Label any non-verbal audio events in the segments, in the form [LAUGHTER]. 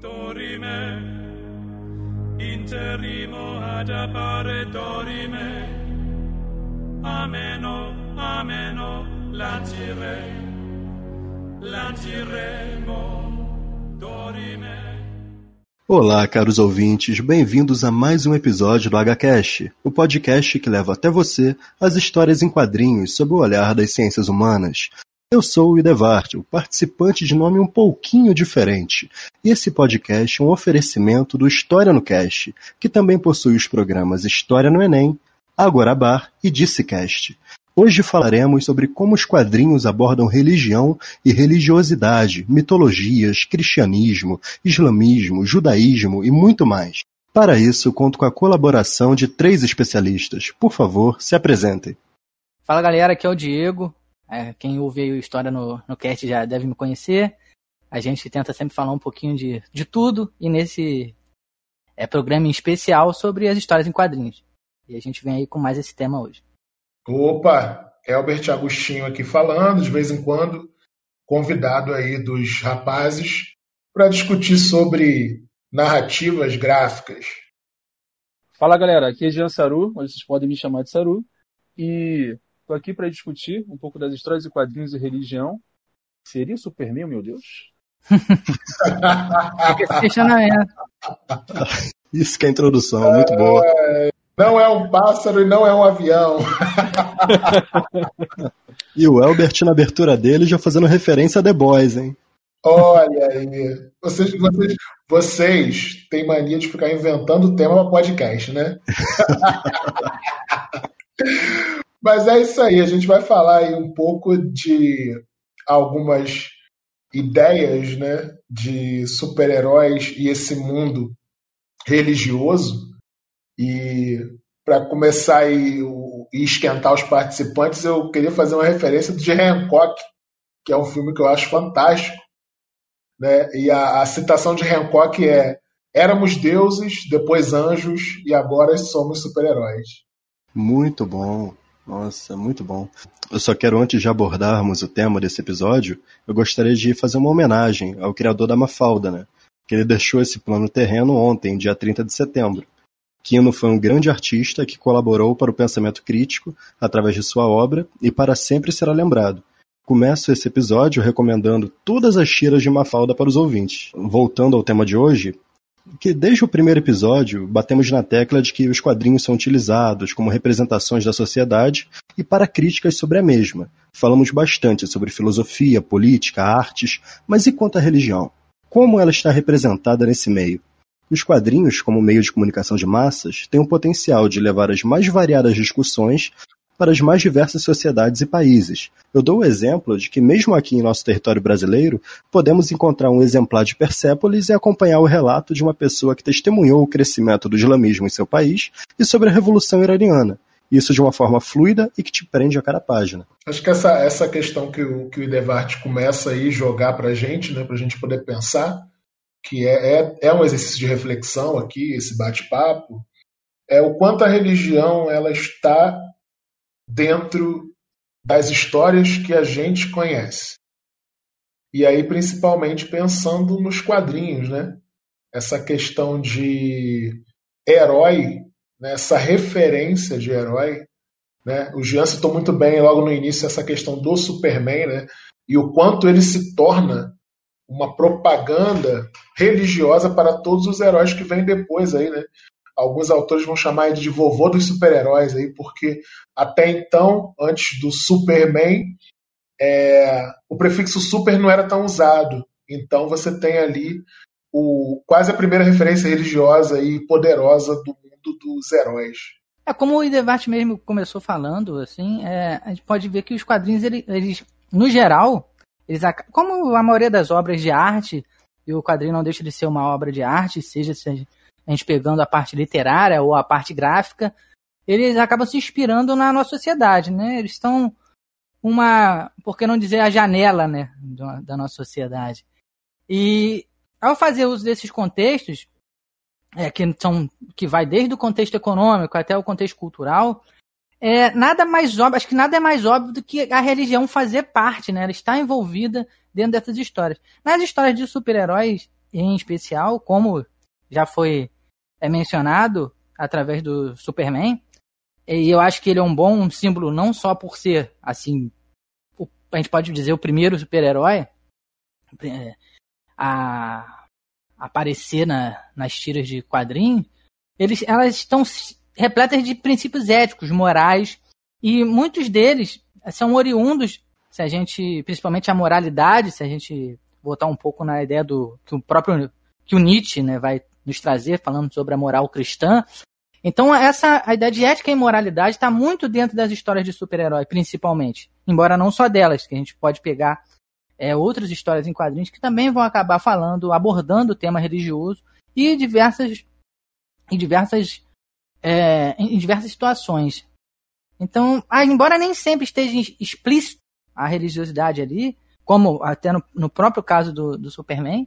Dorime, interimo ad appare dorime, ameno, ameno, dorime. Olá, caros ouvintes, bem-vindos a mais um episódio do HCast, o podcast que leva até você as histórias em quadrinhos sob o olhar das ciências humanas. Eu sou o Idevart, o participante de nome um pouquinho diferente, e esse podcast é um oferecimento do História no Cast, que também possui os programas História no Enem, Agora Bar e Dissecast. Hoje falaremos sobre como os quadrinhos abordam religião e religiosidade, mitologias, cristianismo, islamismo, judaísmo e muito mais. Para isso, conto com a colaboração de três especialistas. Por favor, se apresentem. Fala galera, aqui é o Diego. É, quem ouve a história no, no cast já deve me conhecer. A gente tenta sempre falar um pouquinho de, de tudo e nesse é, programa em especial sobre as histórias em quadrinhos. E a gente vem aí com mais esse tema hoje. Opa, Elbert Agostinho aqui falando, de vez em quando, convidado aí dos rapazes para discutir sobre narrativas gráficas. Fala galera, aqui é Jean Saru, mas vocês podem me chamar de Saru, e Estou aqui para discutir um pouco das histórias e quadrinhos e religião. Seria Superman, meu Deus? Fica esse questionamento. Isso que é a introdução, muito boa. É, não é um pássaro e não é um avião. [LAUGHS] e o Elbert, na abertura dele, já fazendo referência a The Boys, hein? Olha aí. Vocês, vocês, vocês têm mania de ficar inventando tema para podcast, né? [LAUGHS] Mas é isso aí, a gente vai falar aí um pouco de algumas ideias né, de super-heróis e esse mundo religioso. E para começar e esquentar os participantes, eu queria fazer uma referência de Hancock, que é um filme que eu acho fantástico. Né? E a, a citação de Hancock é: éramos deuses, depois anjos e agora somos super-heróis. Muito bom. Nossa, muito bom. Eu só quero, antes de abordarmos o tema desse episódio, eu gostaria de fazer uma homenagem ao criador da Mafalda, né? Que ele deixou esse plano terreno ontem, dia 30 de setembro. Quino foi um grande artista que colaborou para o pensamento crítico através de sua obra e para sempre será lembrado. Começo esse episódio recomendando todas as tiras de Mafalda para os ouvintes. Voltando ao tema de hoje, que desde o primeiro episódio batemos na tecla de que os quadrinhos são utilizados como representações da sociedade e para críticas sobre a mesma. Falamos bastante sobre filosofia, política, artes, mas e quanto à religião? Como ela está representada nesse meio? Os quadrinhos, como meio de comunicação de massas, têm o potencial de levar as mais variadas discussões para as mais diversas sociedades e países. Eu dou o exemplo de que, mesmo aqui em nosso território brasileiro, podemos encontrar um exemplar de Persépolis e acompanhar o relato de uma pessoa que testemunhou o crescimento do islamismo em seu país e sobre a Revolução Iraniana. Isso de uma forma fluida e que te prende a cada página. Acho que essa, essa questão que o, que o Idevart começa aí jogar para a gente, né, para a gente poder pensar, que é, é, é um exercício de reflexão aqui, esse bate-papo, é o quanto a religião ela está dentro das histórias que a gente conhece. E aí, principalmente pensando nos quadrinhos, né? Essa questão de herói, né? essa referência de herói. Né? O Jean citou muito bem logo no início essa questão do Superman, né? E o quanto ele se torna uma propaganda religiosa para todos os heróis que vêm depois aí, né? Alguns autores vão chamar ele de vovô dos super-heróis aí, porque até então, antes do Superman, é, o prefixo super não era tão usado. Então você tem ali o, quase a primeira referência religiosa e poderosa do mundo dos heróis. É como o Idevart mesmo começou falando, assim, é, a gente pode ver que os quadrinhos, eles, eles no geral, eles, como a maioria das obras de arte, e o quadrinho não deixa de ser uma obra de arte, seja, seja a gente pegando a parte literária ou a parte gráfica, eles acabam se inspirando na nossa sociedade, né? Eles estão uma, por que não dizer a janela, né, da nossa sociedade. E ao fazer uso desses contextos, é, que são que vai desde o contexto econômico até o contexto cultural, é nada mais óbvio, acho que nada é mais óbvio do que a religião fazer parte, né? Ela está envolvida dentro dessas histórias. Nas histórias de super-heróis, em especial, como já foi é mencionado através do Superman, e eu acho que ele é um bom símbolo não só por ser, assim, o, a gente pode dizer o primeiro super-herói é, a, aparecer na, nas tiras de quadrinho, eles, elas estão repletas de princípios éticos, morais, e muitos deles são oriundos, se a gente, principalmente a moralidade, se a gente botar um pouco na ideia do que o próprio que o Nietzsche né, vai nos trazer, falando sobre a moral cristã. Então, essa a ideia de ética e moralidade está muito dentro das histórias de super-herói, principalmente. Embora não só delas, que a gente pode pegar é, outras histórias em quadrinhos que também vão acabar falando, abordando o tema religioso e diversas, em diversas, é, em diversas situações. Então, ah, embora nem sempre esteja explícito a religiosidade ali, como até no, no próprio caso do, do Superman,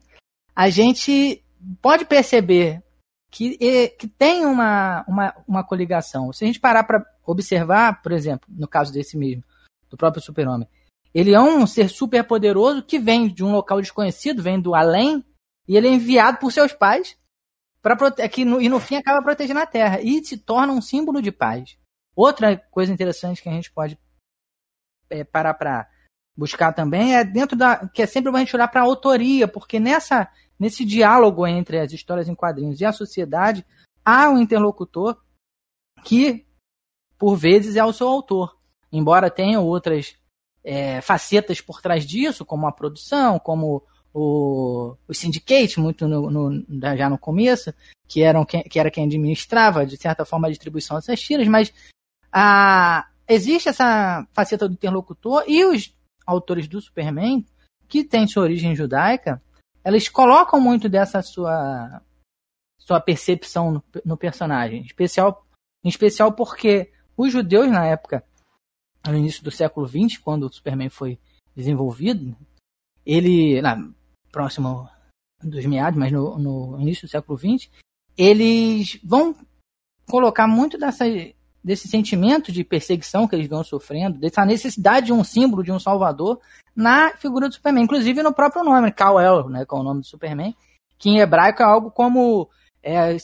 a gente pode perceber que, que tem uma, uma, uma coligação. Se a gente parar para observar, por exemplo, no caso desse mesmo, do próprio Super-Homem, ele é um ser super poderoso que vem de um local desconhecido, vem do além, e ele é enviado por seus pais para que no, e no fim acaba protegendo a Terra e se torna um símbolo de paz. Outra coisa interessante que a gente pode é, parar para buscar também é dentro da que é sempre a gente olhar para a autoria, porque nessa nesse diálogo entre as histórias em quadrinhos e a sociedade há um interlocutor que por vezes é o seu autor, embora tenha outras é, facetas por trás disso, como a produção, como o, o syndicate, muito no, no, já no começo, que, eram, que era quem administrava, de certa forma, a distribuição dessas tiras, mas a, existe essa faceta do interlocutor e os autores do Superman, que tem sua origem judaica, eles colocam muito dessa sua sua percepção no, no personagem, em especial, em especial porque os judeus na época, no início do século XX, quando o Superman foi desenvolvido, ele, na, próximo dos meados, mas no, no início do século XX, eles vão colocar muito dessa, desse sentimento de perseguição que eles vão sofrendo, dessa necessidade de um símbolo, de um salvador, na figura do Superman, inclusive no próprio nome, Kal-El, né, que é o nome do Superman, que em hebraico é algo como, é,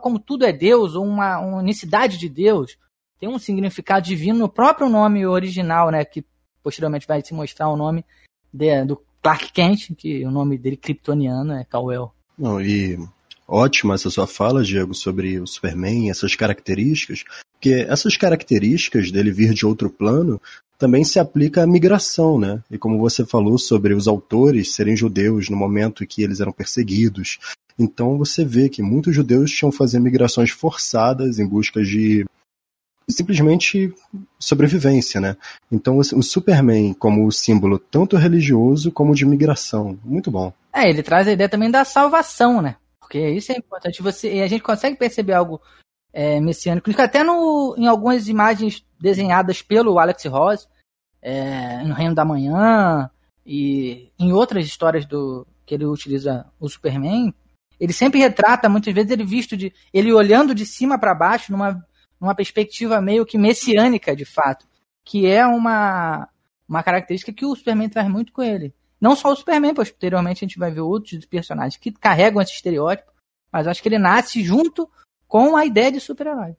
como tudo é Deus, ou uma, uma unicidade de Deus, tem um significado divino no próprio nome original, né, que posteriormente vai se mostrar o nome de, do Clark Kent, que o nome dele kryptoniano é Kal-El. Não, e ótima essa sua fala, Diego, sobre o Superman, essas características, porque essas características dele vir de outro plano também se aplica à migração, né? E como você falou sobre os autores serem judeus no momento em que eles eram perseguidos, então você vê que muitos judeus tinham que fazer migrações forçadas em busca de simplesmente sobrevivência, né? Então o Superman como símbolo tanto religioso como de migração, muito bom. É, ele traz a ideia também da salvação, né? Porque isso é importante. Você, e a gente consegue perceber algo é, messiânico. Até no, em algumas imagens desenhadas pelo Alex Ross, é, no Reino da Manhã, e em outras histórias do que ele utiliza o Superman, ele sempre retrata, muitas vezes, ele visto de. ele olhando de cima para baixo, numa, numa perspectiva meio que messiânica, de fato. Que é uma, uma característica que o Superman traz muito com ele. Não só o Superman, posteriormente a gente vai ver outros personagens que carregam esse estereótipo, mas acho que ele nasce junto com a ideia de super-herói.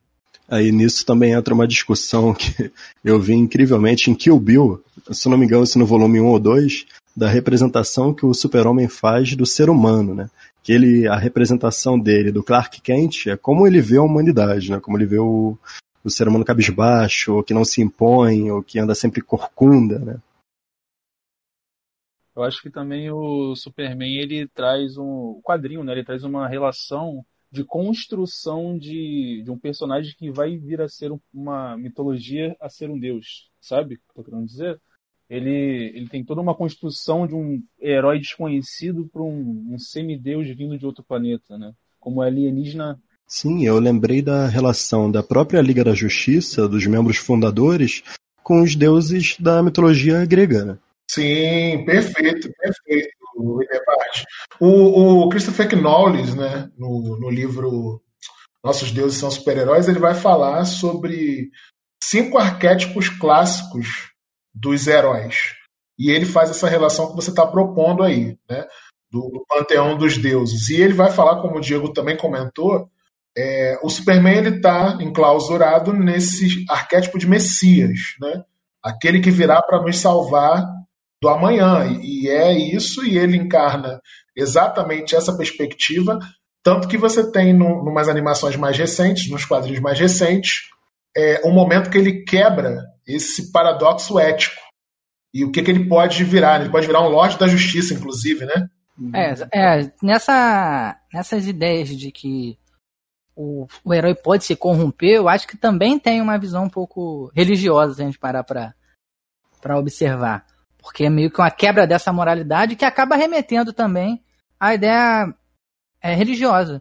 Aí nisso também entra uma discussão [LAUGHS] que eu vi incrivelmente em Kill Bill, se não me engano, se no volume 1 ou 2, da representação que o super-homem faz do ser humano, né? Que ele, a representação dele, do Clark Kent, é como ele vê a humanidade, né? Como ele vê o, o ser humano cabisbaixo, ou que não se impõe, ou que anda sempre corcunda, né? Eu acho que também o Superman, ele traz um quadrinho, né? Ele traz uma relação de construção de, de um personagem que vai vir a ser uma mitologia, a ser um deus, sabe tô querendo dizer? Ele, ele tem toda uma construção de um herói desconhecido para um, um semideus vindo de outro planeta, né? Como alienígena. Sim, eu lembrei da relação da própria Liga da Justiça, dos membros fundadores, com os deuses da mitologia grega, né? Sim, perfeito, perfeito o o Christopher Knowles, né, no, no livro Nossos Deuses São Super-Heróis, ele vai falar sobre cinco arquétipos clássicos dos heróis. E ele faz essa relação que você está propondo aí. Né? do, do panteão dos deuses. E ele vai falar, como o Diego também comentou, é, o Superman ele está enclausurado nesse arquétipo de Messias, né? aquele que virá para nos salvar do amanhã. E é isso, e ele encarna exatamente essa perspectiva, tanto que você tem no, numas animações mais recentes, nos quadrinhos mais recentes, é, um momento que ele quebra esse paradoxo ético. E o que, que ele pode virar? Ele pode virar um Lorde da Justiça, inclusive, né? É, é nessa, nessas ideias de que o, o herói pode se corromper, eu acho que também tem uma visão um pouco religiosa, se a gente parar para observar. Porque é meio que uma quebra dessa moralidade que acaba remetendo também à ideia é, religiosa.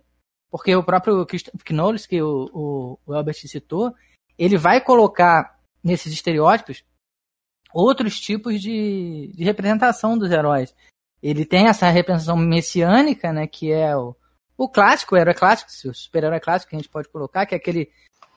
Porque o próprio Knowles, que o, o, o Albert citou, ele vai colocar nesses estereótipos outros tipos de, de representação dos heróis. Ele tem essa representação messiânica, né, que é o, o clássico, o herói clássico, o super-herói clássico que a gente pode colocar, que é aquele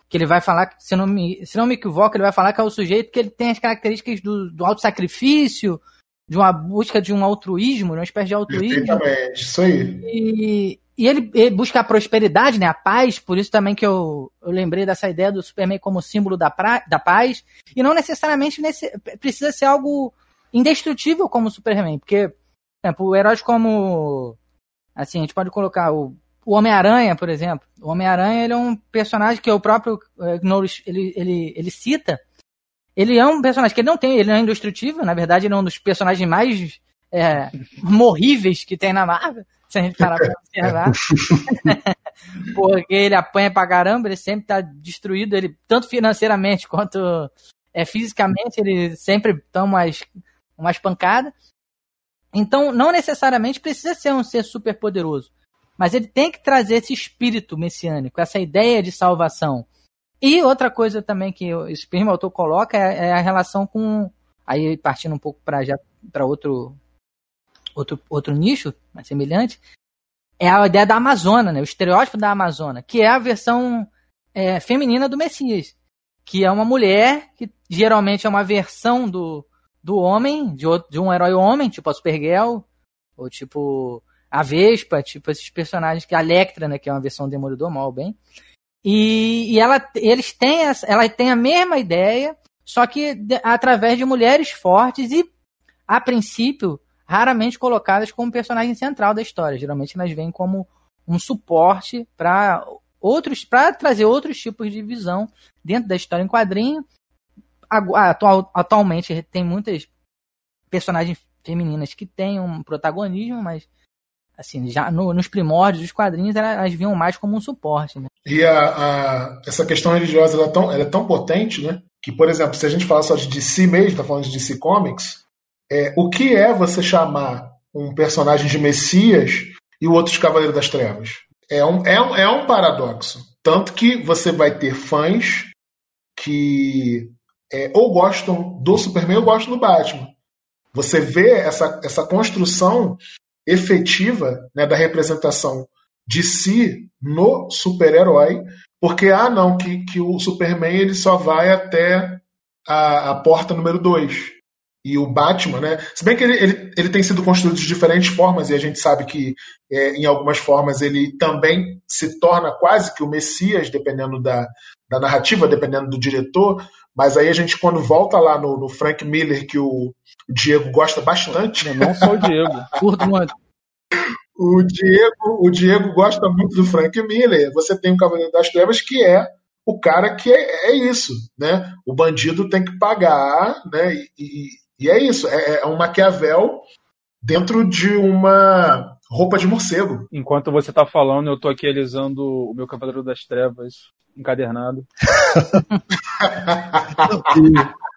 que ele vai falar, se não me, se não me equivoco, ele vai falar que é o sujeito que ele tem as características do, do auto-sacrifício, de uma busca de um altruísmo, de uma espécie de altruísmo. Exatamente, isso aí. E, e ele, ele, busca a prosperidade, né, a paz, por isso também que eu, eu lembrei dessa ideia do Superman como símbolo da, pra, da paz, e não necessariamente nesse, precisa ser algo indestrutível como o Superman, porque, por exemplo, heróis como Assim, a gente pode colocar o, o Homem-Aranha, por exemplo. O Homem-Aranha ele é um personagem que o próprio uh, ele, ele, ele cita. Ele é um personagem que ele não tem, ele não é indestrutível, na verdade ele é um dos personagens mais é, morríveis que tem na Marvel, se a gente parar pra observar. [LAUGHS] Porque ele apanha pra caramba, ele sempre tá destruído, ele tanto financeiramente quanto é, fisicamente, ele sempre toma umas, umas pancadas. Então, não necessariamente precisa ser um ser super poderoso, mas ele tem que trazer esse espírito messiânico, essa ideia de salvação. E outra coisa também que o Spirma autor coloca é, é, a relação com aí partindo um pouco para já para outro outro outro nicho mais semelhante, é a ideia da Amazônia, né? O estereótipo da Amazônia, que é a versão é, feminina do Messias, que é uma mulher que geralmente é uma versão do do homem, de, outro, de um herói homem, tipo a Supergirl, ou tipo a Vespa, tipo esses personagens que a Electra, né, que é uma versão do Demolidor mal bem. E, e ela, eles têm essa, ela tem a mesma ideia, só que de, através de mulheres fortes e, a princípio, raramente colocadas como personagem central da história. Geralmente elas vêm como um suporte para outros, para trazer outros tipos de visão dentro da história em quadrinho atual, atualmente tem muitas personagens femininas que têm um protagonismo, mas assim, já no, nos primórdios dos quadrinhos elas, elas vinham mais como um suporte. Né? E a, a, essa questão religiosa ela é, tão, ela é tão potente, né? Que, por exemplo, se a gente falar só de DC mesmo, tá falando de DC Comics, é, o que é você chamar um personagem de Messias e o outro de Cavaleiro das Trevas? É um, é um, é um paradoxo. Tanto que você vai ter fãs que é, ou gostam do Superman ou gostam do Batman. Você vê essa, essa construção efetiva né, da representação de si no super-herói, porque, ah, não, que, que o Superman ele só vai até a, a porta número 2 e o Batman, né? Se bem que ele, ele, ele tem sido construído de diferentes formas, e a gente sabe que é, em algumas formas ele também se torna quase que o Messias, dependendo da, da narrativa, dependendo do diretor. Mas aí a gente, quando volta lá no, no Frank Miller, que o, Diego gosta bastante. Não só o Diego, curto muito. [LAUGHS] O Diego, o Diego gosta muito do Frank Miller. Você tem o Cavaleiro das Trevas, que é o cara que é, é isso, né? O bandido tem que pagar, né? E, e é isso, é, é um Maquiavel dentro de uma roupa de morcego. Enquanto você está falando, eu estou aqui alisando o meu Cavaleiro das Trevas encadernado.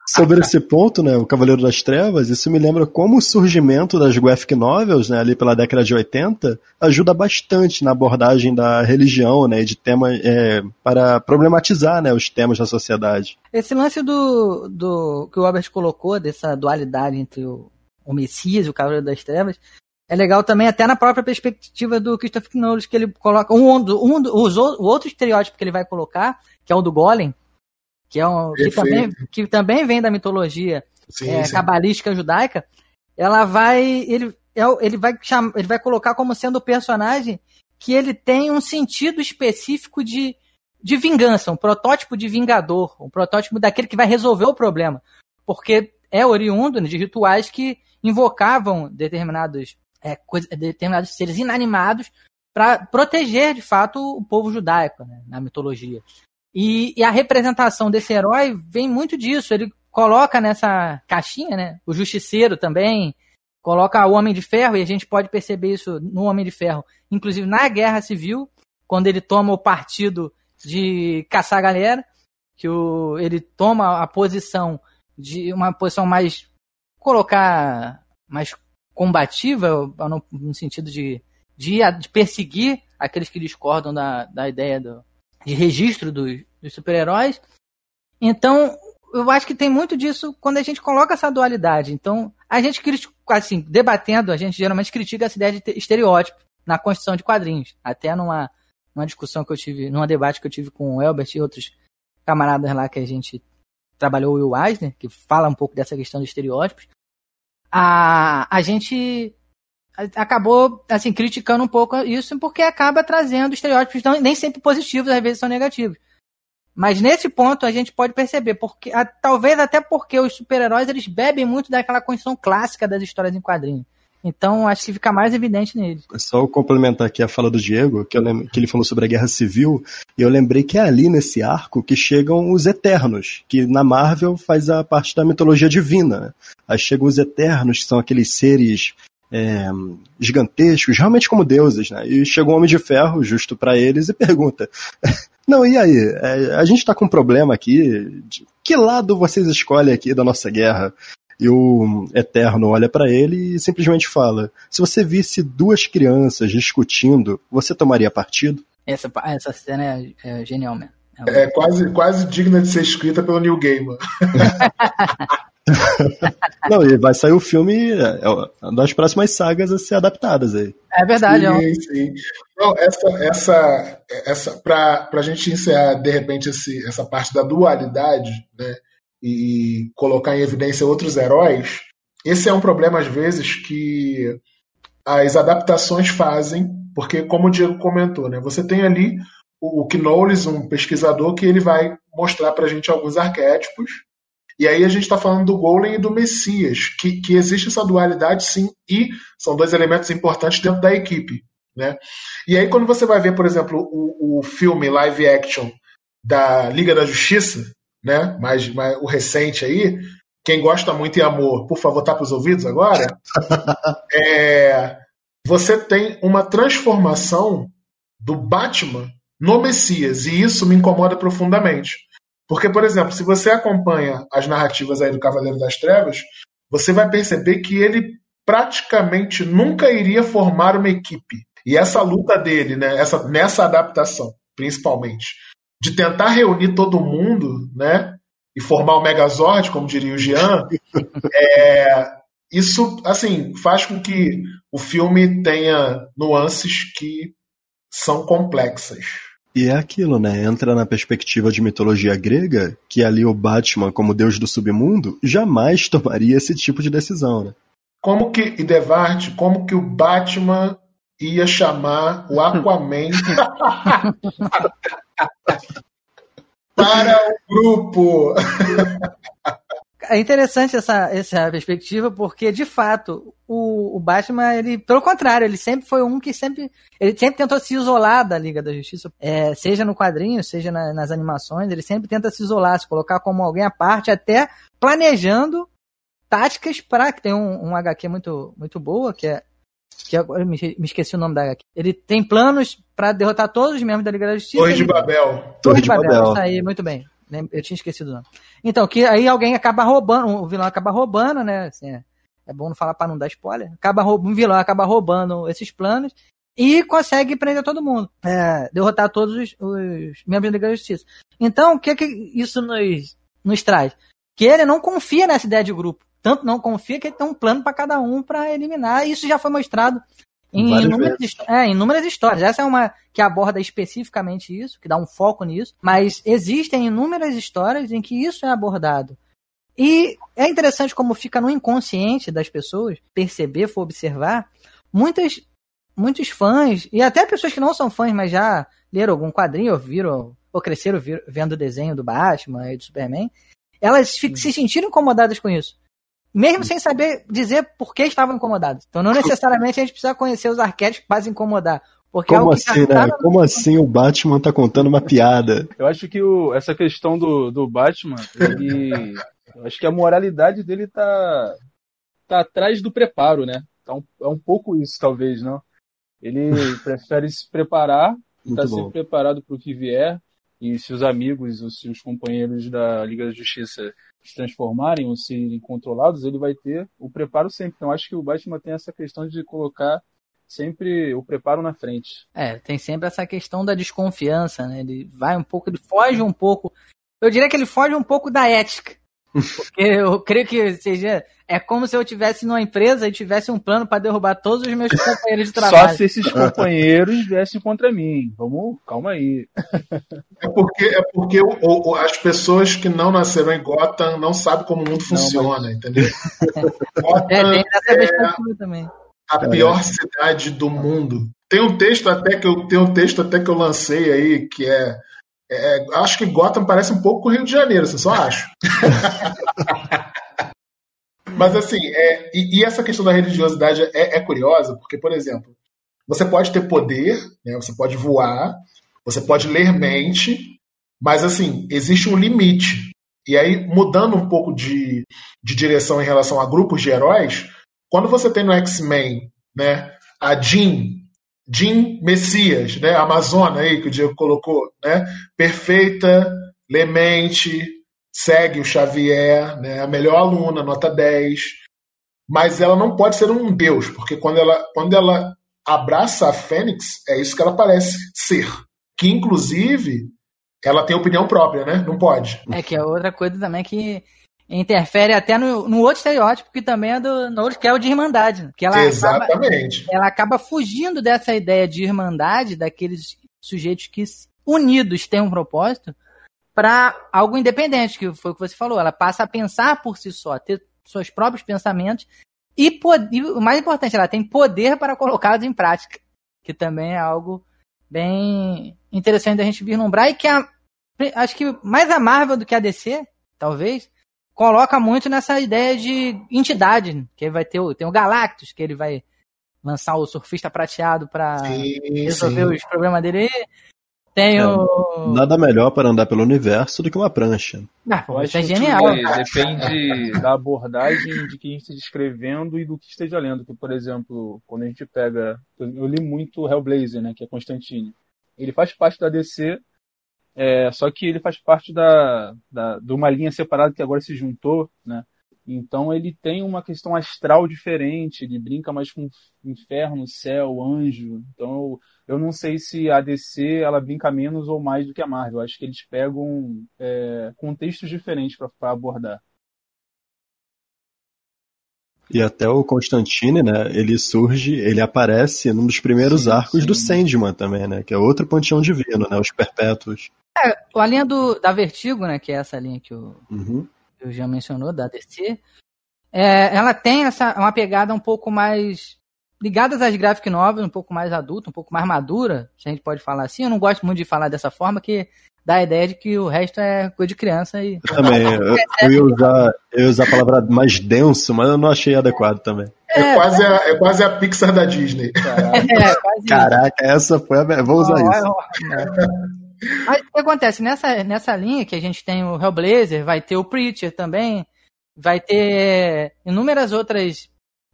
sobre esse ponto, né, o Cavaleiro das Trevas, isso me lembra como o surgimento das graphic novels, né, ali pela década de 80, ajuda bastante na abordagem da religião, né, de tema é, para problematizar, né, os temas da sociedade. Esse lance do, do que o Robert colocou dessa dualidade entre o, o Messias e o Cavaleiro das Trevas é legal também até na própria perspectiva do Christopher Knowles que ele coloca um, um, um o outro estereótipo que ele vai colocar que é o do Golem que é um, que também, que também vem da mitologia sim, é, sim. cabalística judaica, ela vai. Ele, é, ele vai ele vai colocar como sendo o personagem que ele tem um sentido específico de, de vingança, um protótipo de vingador, um protótipo daquele que vai resolver o problema. Porque é oriundo né, de rituais que invocavam determinados, é, coisa- determinados seres inanimados para proteger, de fato, o povo judaico né, na mitologia. E, e a representação desse herói vem muito disso. Ele coloca nessa caixinha, né? O justiceiro também, coloca o Homem de Ferro, e a gente pode perceber isso no Homem de Ferro, inclusive na Guerra Civil, quando ele toma o partido de caçar a galera, que o, ele toma a posição de uma posição mais colocar mais combativa no, sentido de, de, de perseguir aqueles que discordam da, da ideia do, de registro dos, dos super-heróis. Então, eu acho que tem muito disso quando a gente coloca essa dualidade. Então, a gente, critica- assim, debatendo, a gente geralmente critica essa ideia de te- estereótipo na construção de quadrinhos. Até numa, numa discussão que eu tive, num debate que eu tive com o Elbert e outros camaradas lá que a gente trabalhou, o Will Eisner, que fala um pouco dessa questão de estereótipos. A, a gente acabou assim criticando um pouco isso porque acaba trazendo estereótipos não, nem sempre positivos, às vezes são negativos. Mas nesse ponto a gente pode perceber, porque a- talvez até porque os super-heróis eles bebem muito daquela construção clássica das histórias em quadrinhos. Então acho que fica mais evidente neles. É Só complementar aqui a fala do Diego, que, que ele falou sobre a Guerra Civil, e eu lembrei que é ali nesse arco que chegam os Eternos, que na Marvel faz a parte da mitologia divina. né? Aí chegam os Eternos, que são aqueles seres é, gigantescos, realmente como deuses, né? E chega um Homem de Ferro, justo pra eles, e pergunta: [LAUGHS] Não, e aí? É, a gente tá com um problema aqui. De que lado vocês escolhem aqui da nossa guerra? E o Eterno olha pra ele e simplesmente fala: Se você visse duas crianças discutindo, você tomaria partido? Essa, essa cena é, é genial mesmo. É É quase, quase digna de ser escrita pelo Neil Gaiman. [LAUGHS] Não, e vai sair o filme, é, é uma das próximas sagas a ser adaptadas aí. É verdade, Sim, sim. Não, essa, essa, essa para a gente encerrar, de repente, esse, essa parte da dualidade, né, e colocar em evidência outros heróis, esse é um problema, às vezes, que as adaptações fazem, porque, como o Diego comentou, né, você tem ali o, o Knowles, um pesquisador, que ele vai mostrar para a gente alguns arquétipos, e aí a gente está falando do Golem e do Messias, que, que existe essa dualidade sim, e são dois elementos importantes dentro da equipe. Né? E aí quando você vai ver, por exemplo, o, o filme live action da Liga da Justiça, né? mais, mais o recente aí, quem gosta muito e amor, por favor, tapa os ouvidos agora. [LAUGHS] É, você tem uma transformação do Batman no Messias, e isso me incomoda profundamente. Porque, por exemplo, se você acompanha as narrativas aí do Cavaleiro das Trevas, você vai perceber que ele praticamente nunca iria formar uma equipe. E essa luta dele, né, essa, nessa adaptação, principalmente, de tentar reunir todo mundo, né, e formar o Megazord, como diria o Jean, [LAUGHS] é, isso, assim, faz com que o filme tenha nuances que são complexas. E é aquilo, né? Entra na perspectiva de mitologia grega, que ali o Batman, como deus do submundo, jamais tomaria esse tipo de decisão, né? Como que, Idevart, como que o Batman ia chamar o Aquaman [LAUGHS] para o grupo? É interessante essa, essa perspectiva, porque, de fato, o, o Batman, ele, pelo contrário, ele sempre foi um que sempre. Ele sempre tentou se isolar da Liga da Justiça, é, seja no quadrinho, seja na- nas animações, ele sempre tenta se isolar, se colocar como alguém à parte, até planejando táticas para. que tem um, um HQ muito, muito boa, que é. Que agora eu me, me esqueci o nome da HQ. Ele tem planos para derrotar todos os membros da Liga da Justiça. Torre de Babel. Torre de Babel. Isso aí, muito bem. Eu tinha esquecido o nome. Então, que aí alguém acaba roubando, o vilão acaba roubando, né? Assim, é, é bom não falar pra não dar spoiler. Acaba roubando, um vilão acaba roubando esses planos e consegue prender todo mundo. É, derrotar todos os, os membros da Liga da Justiça. Então, o que que isso nos, nos traz? Que ele não confia nessa ideia de grupo. Tanto não confia que ele tem um plano para cada um para eliminar. E isso já foi mostrado em inúmeras, é, inúmeras histórias. Essa é uma que aborda especificamente isso, que dá um foco nisso. Mas existem inúmeras histórias em que isso é abordado. E é interessante como fica no inconsciente das pessoas, perceber, for observar, muitas, muitos fãs, e até pessoas que não são fãs, mas já leram algum quadrinho, ou viram, ou cresceram vendo o desenho do Batman e do Superman, elas se sentiram incomodadas com isso. Mesmo sem saber dizer por que estavam incomodadas. Então não necessariamente a gente precisa conhecer os arquétipos para se incomodar. Porque Como é assim, né? Como assim o Batman tá contando uma piada? Eu acho que o, essa questão do, do Batman, ele. eu acho que a moralidade dele tá, tá atrás do preparo, né? Tá um, é um pouco isso, talvez, não? Ele prefere se preparar, Muito tá bom. sempre preparado para o que vier, e se os amigos, os seus companheiros da Liga da Justiça se transformarem ou serem controlados, ele vai ter o preparo sempre. Então acho que o Batman tem essa questão de colocar sempre o preparo na frente. É, tem sempre essa questão da desconfiança, né? Ele vai um pouco, ele foge um pouco. Eu diria que ele foge um pouco da ética. Porque eu creio que seja. É como se eu tivesse numa empresa e tivesse um plano para derrubar todos os meus companheiros de Só trabalho. se esses companheiros viessem contra mim. Vamos, calma aí. É porque, é porque o- o- as pessoas que não nasceram em Gotham não sabem como o mundo funciona, entendeu? [LAUGHS] É, Gotham perspectiva também. a pior cidade do mundo. Tem um texto até que eu tem um texto até que eu lancei aí que é, é- acho que Gotham parece um pouco com o Rio de Janeiro, você só acho. [LAUGHS] Mas assim, é, e, e essa questão da religiosidade é, é curiosa porque, por exemplo, você pode ter poder, né, você pode voar, você pode ler mente, mas assim existe um limite. E aí mudando um pouco de, de direção em relação a grupos de heróis, quando você tem no X-Men, né, a Jean, Jean Messias, né, Amazona aí que o Diego colocou, né, perfeita, lemente, segue o Xavier, né, a melhor aluna, nota 10, mas ela não pode ser um deus, porque quando ela, quando ela abraça a Fênix, é isso que ela parece ser, que inclusive ela tem opinião própria, né, não pode. É que é outra coisa também que interfere até no, no outro estereótipo que também é do que é o de irmandade. Que ela acaba, Exatamente. ela acaba fugindo dessa ideia de irmandade, daqueles sujeitos que unidos têm um propósito, para algo independente, que foi o que você falou. Ela passa a pensar por si só, ter seus próprios pensamentos e, e o mais importante, ela tem poder para colocá-los em prática, que também é algo bem interessante da gente vislumbrar e que a, acho que mais a Marvel do que a DC, talvez, coloca muito nessa ideia de entidade, que vai ter o, tem o Galactus, que ele vai lançar o surfista prateado para resolver sim. os problemas dele. Tem É, o. Nada melhor para andar pelo universo do que uma prancha. Ah, pô, isso é genial. que depende da abordagem de quem esteja escrevendo e do que esteja lendo. Que, por exemplo, quando a gente pega. Eu li muito Hellblazer, né? Que é Constantine. Ele faz parte da DC, é, só que ele faz parte da, da, de uma linha separada que agora se juntou, né? Então ele tem uma questão astral diferente, ele brinca mais com inferno, céu, anjo. Então eu, eu não sei se a DC ela brinca menos ou mais do que a Marvel. Eu acho que eles pegam é, contextos diferentes para abordar. E até o Constantine, né? Ele surge, ele aparece num dos primeiros Sim, arcos do sim. Sandman também, né? Que é outro panteão divino, né? Os perpétuos. A linha do, da Vertigo, né? Que é essa linha que o, Uhum. que o Jean mencionou, da DC. é, ela tem essa, uma pegada um pouco mais ligadas às graphic novels, um pouco mais adulta, um pouco mais madura, se a gente pode falar assim. Eu não gosto muito de falar dessa forma, que dá a ideia de que o resto é coisa de criança e Eu também. Eu, eu ia usar, eu ia usar a palavra mais denso, mas eu não achei adequado também. É, quase a, é quase a Pixar da Disney. é quase Caraca, essa foi a. Vou usar Ó, isso. Mas o que acontece? Nessa, nessa linha que a gente tem o Hellblazer, vai ter o Preacher também, vai ter inúmeras outras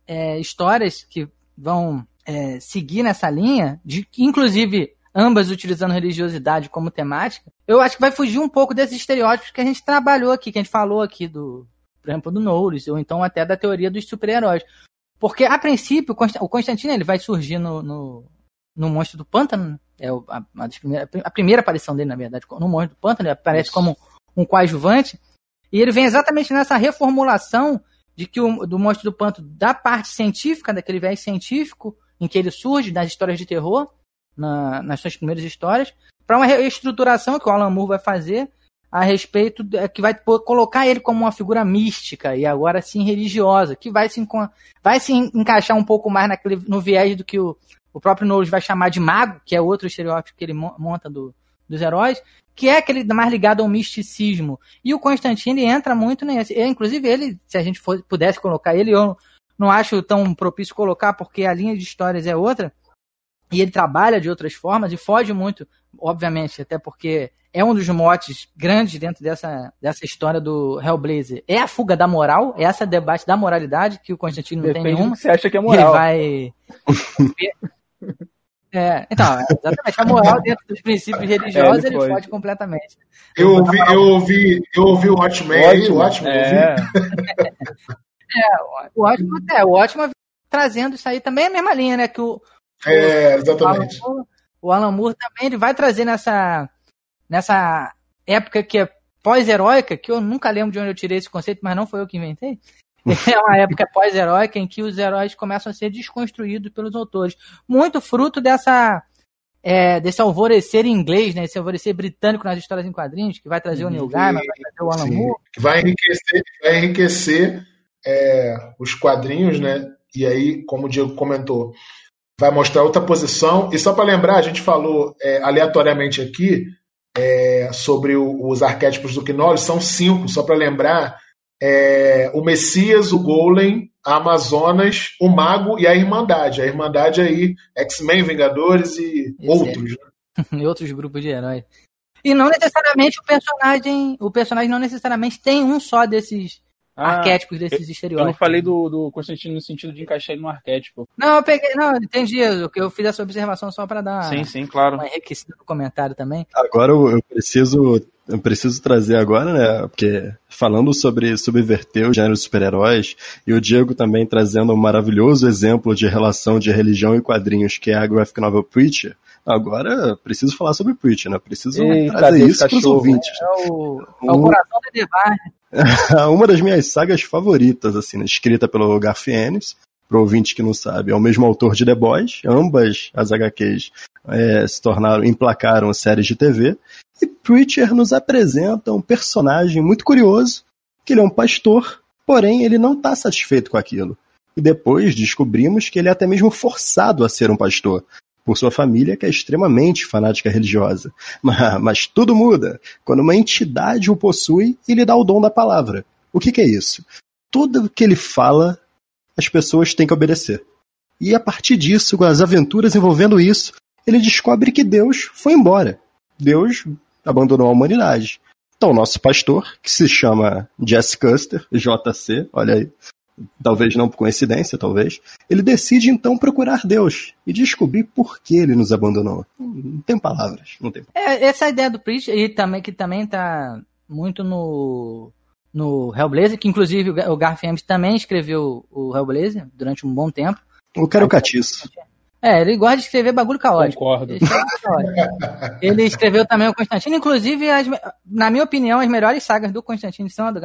é, histórias que vão é, seguir nessa linha, de, inclusive ambas utilizando religiosidade como temática. Eu acho que vai fugir um pouco desses estereótipos que a gente trabalhou aqui, que a gente falou aqui do, por exemplo, do Knowles, ou então até da teoria dos super-heróis. Porque, a princípio, o Constantino ele vai surgir no, no, no Monstro do Pântano, né? é a, primeiras- a primeira aparição dele, na verdade, no Monstro do Pântano, ele aparece Isso. como um coadjuvante, e ele vem exatamente nessa reformulação de que o, do Monstro do Pântano, da parte científica, daquele viés científico, em que ele surge nas histórias de terror, na- nas suas primeiras histórias, para uma reestruturação que o Alan Moore vai fazer a respeito é, que vai colocar ele como uma figura mística e agora sim religiosa, que vai se, vai se encaixar um pouco mais naquele, no viés do que o, o próprio Knowles vai chamar de mago, que é outro estereótipo que ele monta do, dos heróis, que é aquele mais ligado ao misticismo. E o Constantine entra muito nesse. Eu, inclusive, ele, se a gente for, pudesse colocar ele, eu não acho tão propício colocar, porque a linha de histórias é outra. E ele trabalha de outras formas e foge muito, obviamente, até porque é um dos motes grandes dentro dessa, dessa história do Hellblazer. É a fuga da moral, é essa debate da moralidade que o Constantino não Depende tem nenhuma. você acha que é moral. Ele vai. [LAUGHS] É, então, exatamente. A moral dentro dos princípios religiosos É, ele ele pode. foge completamente. Eu ouvi, eu ouvi, eu ouvi o Watchmen aí, o Watchmen, ouvi. É, O ótimo, é, o ótimo trazendo isso aí também é a mesma linha, né? Que o, É, Alan exatamente. Moore, o Alan Moore também ele vai trazer nessa, nessa época que é pós-heróica, que eu nunca lembro de onde eu tirei esse conceito, mas não foi eu que inventei. É uma época pós-heróica em que os heróis começam a ser desconstruídos pelos autores. Muito fruto dessa é, desse alvorecer inglês, né? Esse alvorecer britânico nas histórias em quadrinhos, que vai trazer o Neil Gaiman, vai trazer o Alan Moore. que vai enriquecer, vai enriquecer é, os quadrinhos, né? E aí, como o Diego comentou, vai mostrar outra posição. E só para lembrar, a gente falou é, aleatoriamente aqui é, sobre o- os arquétipos do Knowledge, são cinco, só para lembrar. É, o Messias, o Golem, a Amazonas, o Mago e a Irmandade. A Irmandade aí, X-Men, Vingadores e Esse outros. né? [LAUGHS] em outros grupos de heróis. E não necessariamente o personagem, o personagem não necessariamente tem um só desses Ah, arquétipos, desses Eu não estereótipos. falei do, do Constantino no sentido de encaixar ele no arquétipo. Não, eu peguei, não, entendi, eu, eu fiz essa observação só para dar Sim, sim, claro. uma enriquecida no comentário também. Agora eu eu preciso, eu preciso trazer agora, né? Porque falando sobre subverter o gênero de super-heróis, e o Diego também trazendo um maravilhoso exemplo de relação de religião e quadrinhos, que é a graphic novel Preacher. Agora preciso falar sobre Preacher, né? Preciso Ei, trazer isso para os ouvintes. É o, é o coração do Edevar. [LAUGHS] uma das minhas sagas favoritas, assim, né? escrita pelo Garth Ennis, para ouvinte que não sabe, é o mesmo autor de The Boys, ambas as HQs é, se tornaram, emplacaram séries de TV, e Preacher nos apresenta um personagem muito curioso, que ele é um pastor, porém ele não está satisfeito com aquilo. E depois descobrimos que ele é até mesmo forçado a ser um pastor, por sua família que é extremamente fanática religiosa. [LAUGHS] Mas, mas tudo muda quando uma entidade o possui e lhe dá o dom da palavra. O que, que é isso? Tudo que ele fala, as pessoas têm que obedecer. E a partir disso, com as aventuras envolvendo isso, ele descobre que Deus foi embora. Deus abandonou a humanidade. Então, nosso pastor, que se chama Jess Custer, JC, olha aí, talvez não por coincidência, talvez, ele decide então procurar Deus e descobrir por que ele nos abandonou. Não tem palavras, não tem É, essa ideia do Preacher, e também, que também tá muito no, no Hellblazer, que inclusive o Ga- o Garth Ennis também escreveu o Hellblazer durante um bom tempo. O cara é o catiço. É, ele gosta de escrever bagulho caótico. Concordo. Ele caótico. Ele escreveu também o Constantino, inclusive, as na minha opinião, as melhores sagas do Constantino são a do.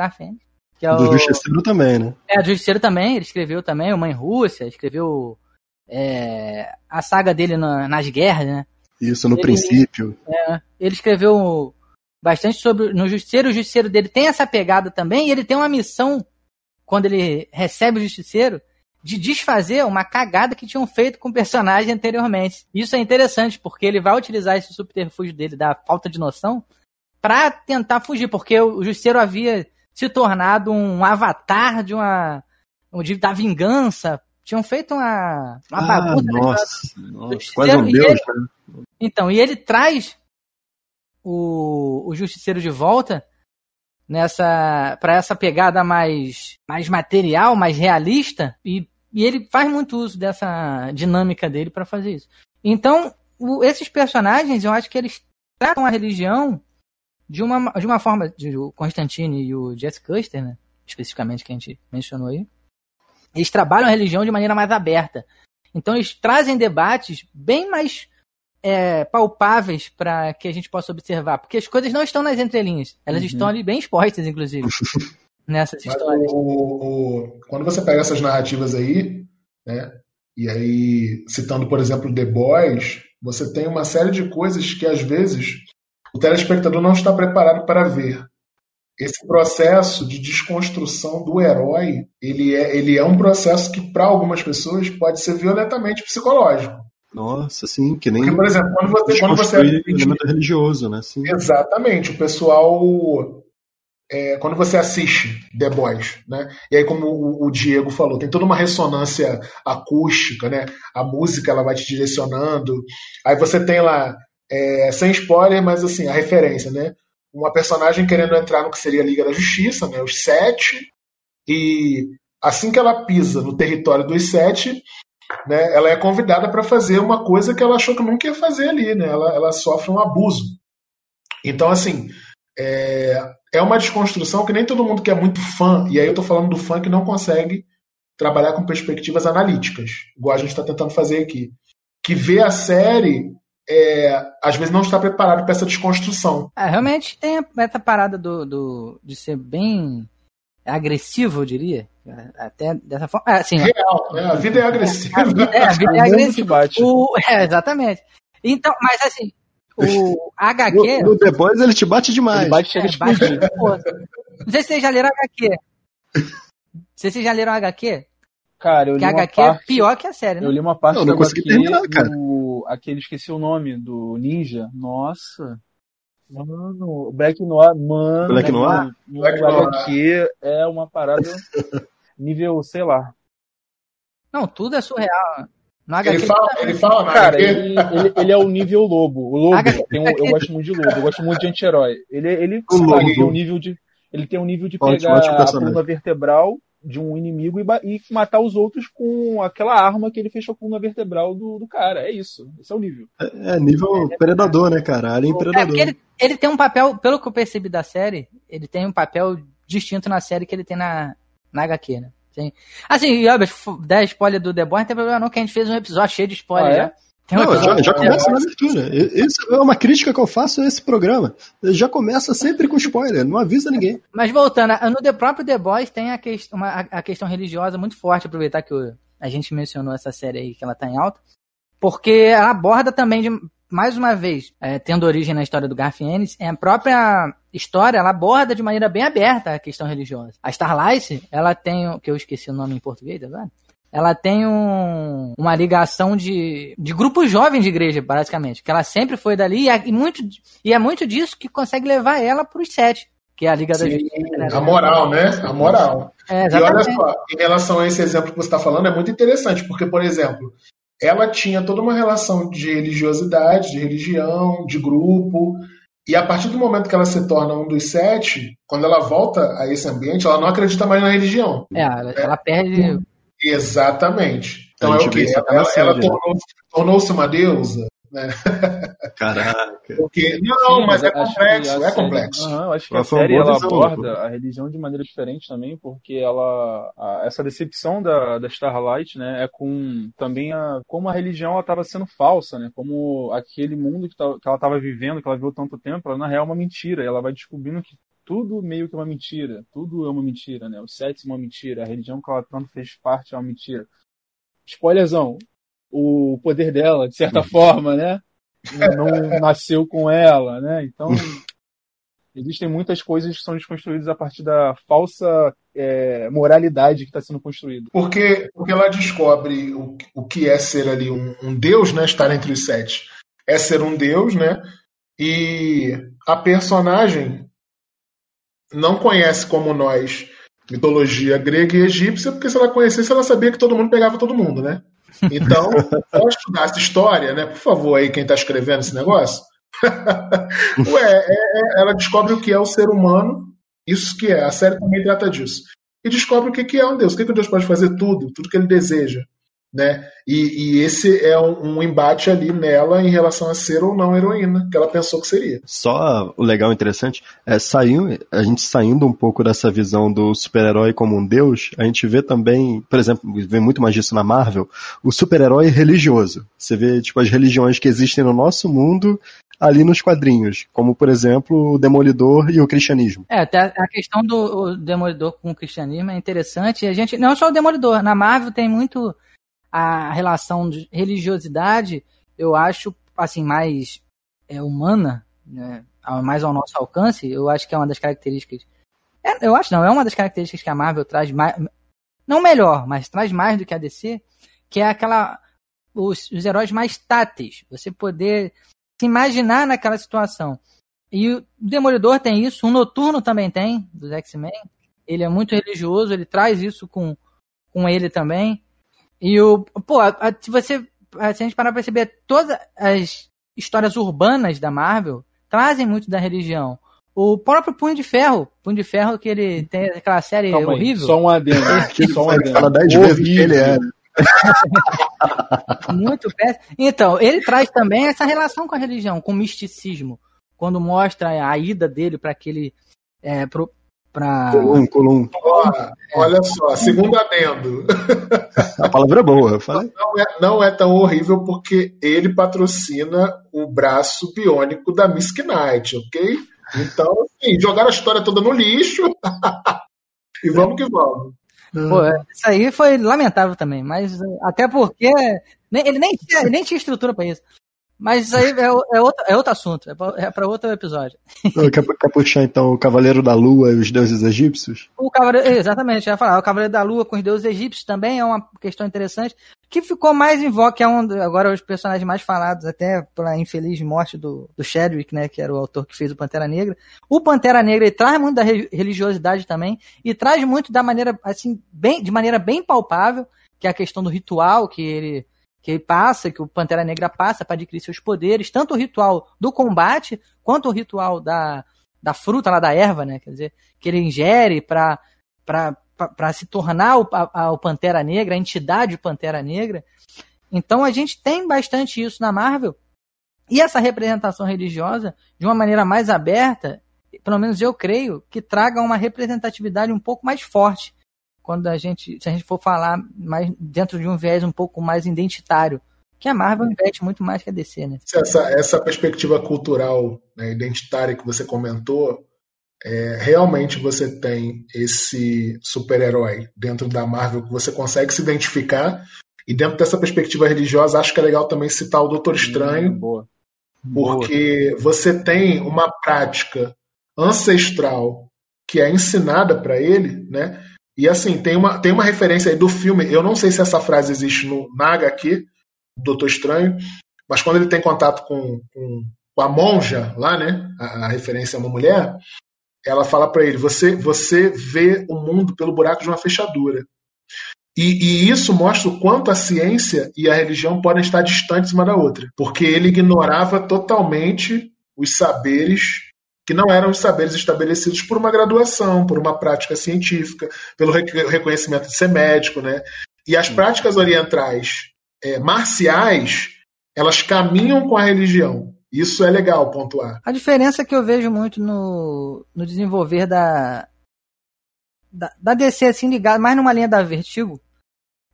Que é Do o, Justiceiro também, né? é, a do Justiceiro também, ele escreveu também, o Mãe Rússia, escreveu é, a saga dele na- nas guerras, né? Isso no Ele- princípio. Ele escreveu bastante sobre no Justiceiro, o Justiceiro dele tem essa pegada também, e ele tem uma missão, quando ele recebe o Justiceiro, de desfazer uma cagada que tinham feito com o personagem anteriormente. Isso é interessante, porque ele vai utilizar esse subterfúgio dele, da falta de noção, pra tentar fugir, porque o Justiceiro havia se tornado um avatar de uma. de- da vingança. Tinham feito uma, uma Ah, bagunça. na nossa, nossa, quase um deus, ele- né? então, e ele traz o, o Justiceiro de volta nessa para essa pegada mais, mais material, mais realista, e, e ele faz muito uso dessa dinâmica dele para fazer isso. Então, o- esses personagens, eu acho que eles tratam a religião de uma, de uma forma, de, o Constantine e o Jess Custer, né, especificamente que a gente mencionou aí, eles trabalham a religião de maneira mais aberta. Então, eles trazem debates bem mais é, palpáveis para que a gente possa observar, porque as coisas não estão nas entrelinhas, elas Uhum. estão ali bem expostas, inclusive, [LAUGHS] nessas Mas histórias. o- o- quando você pega essas narrativas aí, né, e aí citando, por exemplo, The Boys, você tem uma série de coisas que às vezes o telespectador não está preparado para ver. Esse processo de desconstrução do herói, ele é, ele é um processo que, para algumas pessoas, pode ser violentamente psicológico. Nossa, sim, que nem. Porque, por exemplo, quando você. Quando você elemento religioso, né? Sim. Exatamente. O pessoal. É, quando você assiste The Boys, né? E aí, como o, Diego falou, tem toda uma ressonância acústica, né? A música ela vai te direcionando. Aí você tem lá, é, sem spoiler, mas assim, a referência, né? Uma personagem querendo entrar no que seria a Liga da Justiça, né? Os Sete. E assim que ela pisa no território dos Sete, né, ela é convidada para fazer uma coisa que ela achou que nunca ia fazer ali, né? Ela, ela sofre um abuso. Então, assim, é, é uma desconstrução que nem todo mundo que é muito fã, e aí eu estou falando do fã que não consegue trabalhar com perspectivas analíticas, igual a gente está tentando fazer aqui, que vê a série é, às vezes não está preparado para essa desconstrução. É, realmente tem essa parada do, do, de ser bem agressivo, eu diria. Até dessa forma. É, assim, Real, né? A vida é agressiva. A vida, é, [LAUGHS] a vida é agressiva. O, é, exatamente. Então, mas assim, o HQ. No, no The Boys ele te bate demais. Ele bate, é, bate, Não sei se vocês já leram HQ. Não sei se vocês já leram HQ. Cara, eu li que uma HQ parte, é pior que a série, né? Eu li uma parte não, não consegui terminar, cara. Do, aquele, esqueci o nome, do Ninja. Nossa. Mano, Black Noir, mano. Black Noir? Black Noir aqui é uma parada [LAUGHS] nível, sei lá. Não, tudo é surreal. Ele fala, ele fala Cara, ele, ele, ele, é o nível lobo. O lobo, tem um, eu gosto muito de lobo, eu gosto muito de anti-herói. Ele, ele, ele tem um nível de. Ele tem um nível de pegar a coluna vertebral de um inimigo e, e, matar os outros com aquela arma que ele fechou com a vertebral do, do cara. É isso. Esse é o nível. É, é nível é, predador, né, cara? Alien predador. É, ele, ele tem um papel, pelo que eu percebi da série, ele tem um papel distinto na série que ele tem na, na HQ, né? Sim. Assim, Albert, 10 spoiler do The Boy, não tem problema não, que a gente fez um episódio cheio de spoiler ah, é? Um não, já, já começa na abertura. Isso é uma crítica que eu faço a esse programa. Já começa sempre com spoiler, não avisa ninguém. Mas voltando, no The próprio The Boys tem a, que, uma, a questão religiosa muito forte, aproveitar que a gente mencionou essa série aí, que ela tá em alta. Porque ela aborda também, de, mais uma vez, é, tendo origem na história do Garth Ennis, é a própria história, ela aborda de maneira bem aberta a questão religiosa. A Starlight, ela tem, que eu esqueci o nome em português agora, ela tem um, uma ligação de, de grupo jovem de igreja, basicamente. Que ela sempre foi dali e, é, e, muito, e é muito disso que consegue levar ela para os sete. Que é a Liga Sim, da Justiça. Né? A moral, né? A moral. É, e olha só, em relação a esse exemplo que você está falando, é muito interessante, porque, por exemplo, ela tinha toda uma relação de religiosidade, de religião, de grupo. E a partir do momento que ela se torna um dos sete, quando ela volta a esse ambiente, ela não acredita mais na religião. É, ela, ela perde Exatamente. Então é o que? Ela, ela tornou-se tornou uma deusa. Né? [LAUGHS] Caraca. Porque, não, Sim, mas, é complexo, é complexo. Uhum, acho que a série ela aborda a religião de maneira diferente também, porque ela a, essa decepção da, da Starlight, né, é com também a como a religião ela estava sendo falsa, né, como aquele mundo que, tá, que ela estava vivendo, que ela viveu tanto tempo, ela na real é uma mentira. E ela vai descobrindo que tudo meio que é uma mentira. Tudo é uma mentira, né? O sexo é uma mentira. A religião que ela tanto fez parte é uma mentira. Spoilerzão. O poder dela, de certa forma, né? Não nasceu com ela, né? Então, existem muitas coisas que são desconstruídas a partir da falsa é, moralidade que está sendo construída. Porque, porque ela descobre o, o que é ser ali um, um deus, né? Estar entre os sete. É ser um deus, né? E a personagem não conhece como nós mitologia grega e egípcia, porque se ela conhecesse, ela sabia que todo mundo pegava todo mundo, né? Então, vamos estudar essa história, né? Por favor, aí, quem está escrevendo esse negócio. [LAUGHS] Ué, é, é, ela descobre o que é o ser humano, isso que é, a série também trata disso. E descobre o que, é um Deus, o que, que Deus pode fazer tudo, tudo que ele deseja né? E, e, esse é um, um, embate ali nela em relação a ser ou não heroína, que ela pensou que seria. Só o legal e interessante é saindo, a gente saindo um pouco dessa visão do super-herói como um deus, a gente vê também, por exemplo, vê muito mais disso na Marvel, o super-herói religioso. Você vê tipo as religiões que existem no nosso mundo ali nos quadrinhos, como por exemplo o Demolidor e o cristianismo. É, até a questão do Demolidor com o cristianismo é interessante. A gente não só o Demolidor, na Marvel tem muito a relação de religiosidade, eu acho, assim, mais é, humana, né? mais ao nosso alcance, eu acho que é uma das características. É, eu acho não, é uma das características que a Marvel traz mais. Não melhor, mas traz mais do que a DC, que é aquela. Os, os heróis mais táteis. Você poder se imaginar naquela situação. E o Demolidor tem isso, o Noturno também tem, dos X-Men. Ele é muito religioso, ele traz isso com, com ele também. E o. Pô, a, a, se você. A, se a gente parar pra perceber, todas as histórias urbanas da Marvel trazem muito da religião. O próprio Punho de Ferro, Punho de Ferro que ele tem aquela série Calma horrível. Aí, só um adendo. [LAUGHS] só um adendo. Fala dez vezes que ele é. [LAUGHS] Muito péssimo. Então, ele traz também essa relação com a religião, com o misticismo. Quando mostra a ida dele para aquele. É, pro, pra... Colum, colum. olha só, segundo adendo. A palavra é boa, eu falei. Não é, não é tão horrível porque ele patrocina o braço biônico da Miss Knight, ok? Então, assim, jogaram a história toda no lixo. [LAUGHS] e vamos que vamos. Pô, isso aí foi lamentável também, mas até porque ele nem tinha, nem tinha estrutura para isso. Mas isso aí é, é, outro, é outro assunto, é para é outro episódio. Quer, puxar então o Cavaleiro da Lua e os deuses egípcios? O Cavaleiro, exatamente, eu ia falar. O Cavaleiro da Lua com os deuses egípcios também é uma questão interessante, que ficou mais em voga, que é um, agora os personagens mais falados, até pela infeliz morte do, do Chadwick, né, que era o autor que fez o Pantera Negra. O Pantera Negra ele traz muito da religiosidade também, e traz muito da maneira, assim, bem, de maneira bem palpável, que é a questão do ritual que ele que passa, que o Pantera Negra passa para adquirir seus poderes, tanto o ritual do combate quanto o ritual da, da fruta lá da erva, né? Quer dizer, que ele ingere para para se tornar o, a, o Pantera Negra, a entidade Pantera Negra. Então a gente tem bastante isso na Marvel. E essa representação religiosa, de uma maneira mais aberta, pelo menos eu creio, que traga uma representatividade um pouco mais forte quando a gente, se a gente for falar mais dentro de um viés um pouco mais identitário, que a Marvel investe muito mais que a DC, né? Essa, essa perspectiva cultural né, identitária que você comentou, é, realmente você tem esse super-herói dentro da Marvel que você consegue se identificar. E dentro dessa perspectiva religiosa, acho que é legal também citar o Doutor Estranho, hum, boa. porque boa. você tem uma prática ancestral que é ensinada para ele, né? E assim, tem uma, tem uma referência aí do filme, eu não sei se essa frase existe no, na HQ, Doutor Estranho, mas quando ele tem contato com, com, com a monja lá, né, a, a, referência é uma mulher, ela fala para ele, você, você vê o mundo pelo buraco de uma fechadura. E, e, isso mostra o quanto a ciência e a religião podem estar distantes uma da outra, porque ele ignorava totalmente os saberes que não eram os saberes estabelecidos por uma graduação, por uma prática científica, pelo reconhecimento de ser médico, né? E as práticas orientais é, marciais, elas caminham com a religião. Isso é legal pontuar. A diferença que eu vejo muito no, no desenvolver da, da, da DC, assim, ligado mais numa linha da Vertigo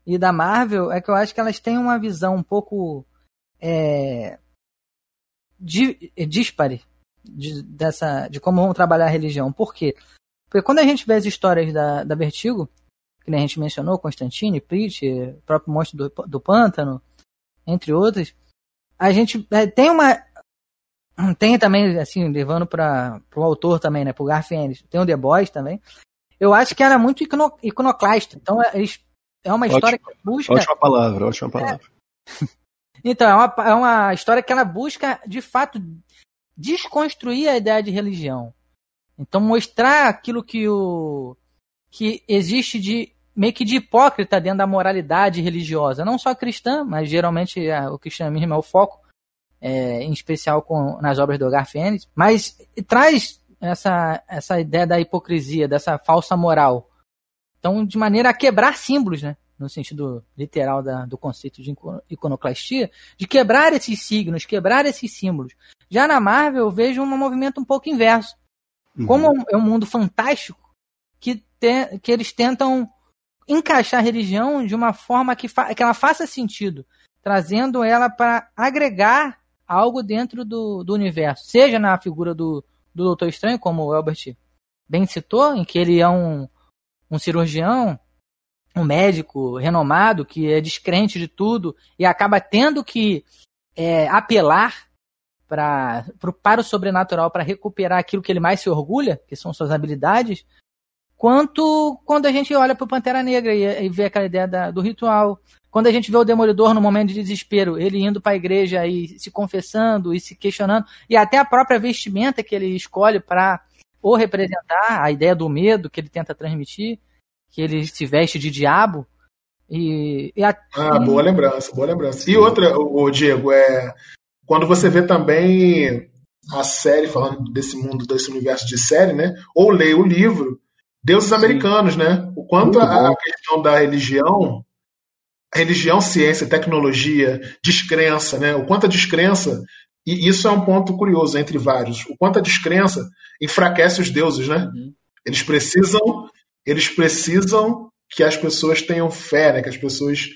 e da Marvel, é que eu acho que elas têm uma visão um pouco é, di, dispare de, dessa, de como vão trabalhar a religião. Por quê? Porque quando a gente vê as histórias da, da Vertigo, que a gente mencionou, Constantine, Prit, próprio monstro do, do pântano, entre outros, a gente é, tem uma. Tem também, assim, levando para o autor também, né? Pro Garfienes, tem o The Boys também. Eu acho que era muito icono, iconoclasta. Então, é, é uma história ótima, que busca. Ótima palavra, ótima palavra. É... [LAUGHS] Então, é uma, é uma história que ela busca, de fato, desconstruir a ideia de religião. Então mostrar aquilo que o que existe de meio que de hipócrita dentro da moralidade religiosa, não só cristã, mas geralmente é, o cristianismo é o foco, é, em especial com, nas obras do Hogar mas traz essa, essa ideia da hipocrisia, dessa falsa moral. Então, de maneira a quebrar símbolos, né? No sentido literal da, do conceito de iconoclastia, de quebrar esses signos, quebrar esses símbolos. Já na Marvel, eu vejo um movimento um pouco inverso. Uhum. Como é um mundo fantástico, que, te, que eles tentam encaixar a religião de uma forma que, que ela faça sentido, trazendo ela para agregar algo dentro do, do universo, seja na figura do, do Doutor Estranho, como o Albert bem citou, em que ele é um, um cirurgião um médico renomado que é descrente de tudo e acaba tendo que é, apelar pra, pro, para o sobrenatural para recuperar aquilo que ele mais se orgulha, que são suas habilidades, quanto quando a gente olha para o Pantera Negra e, e, vê aquela ideia da, do ritual. Quando a gente vê o Demolidor no momento de desespero, ele indo para a igreja e se confessando e se questionando, e até a própria vestimenta que ele escolhe para ou representar a ideia do medo que ele tenta transmitir, que ele se veste de diabo. E, e a... Ah, boa lembrança, boa lembrança. E outra, o Diego, é quando você vê também a série, falando desse mundo, desse universo de série, né? Ou lê o livro, Deuses Sim. Americanos, né? O quanto a, a questão da religião, religião, ciência, tecnologia, descrença, né? O quanto a descrença, e isso é um ponto curioso entre vários, o quanto a descrença enfraquece os deuses, né? Uhum. Eles precisam, eles precisam que as pessoas tenham fé, né? Que as pessoas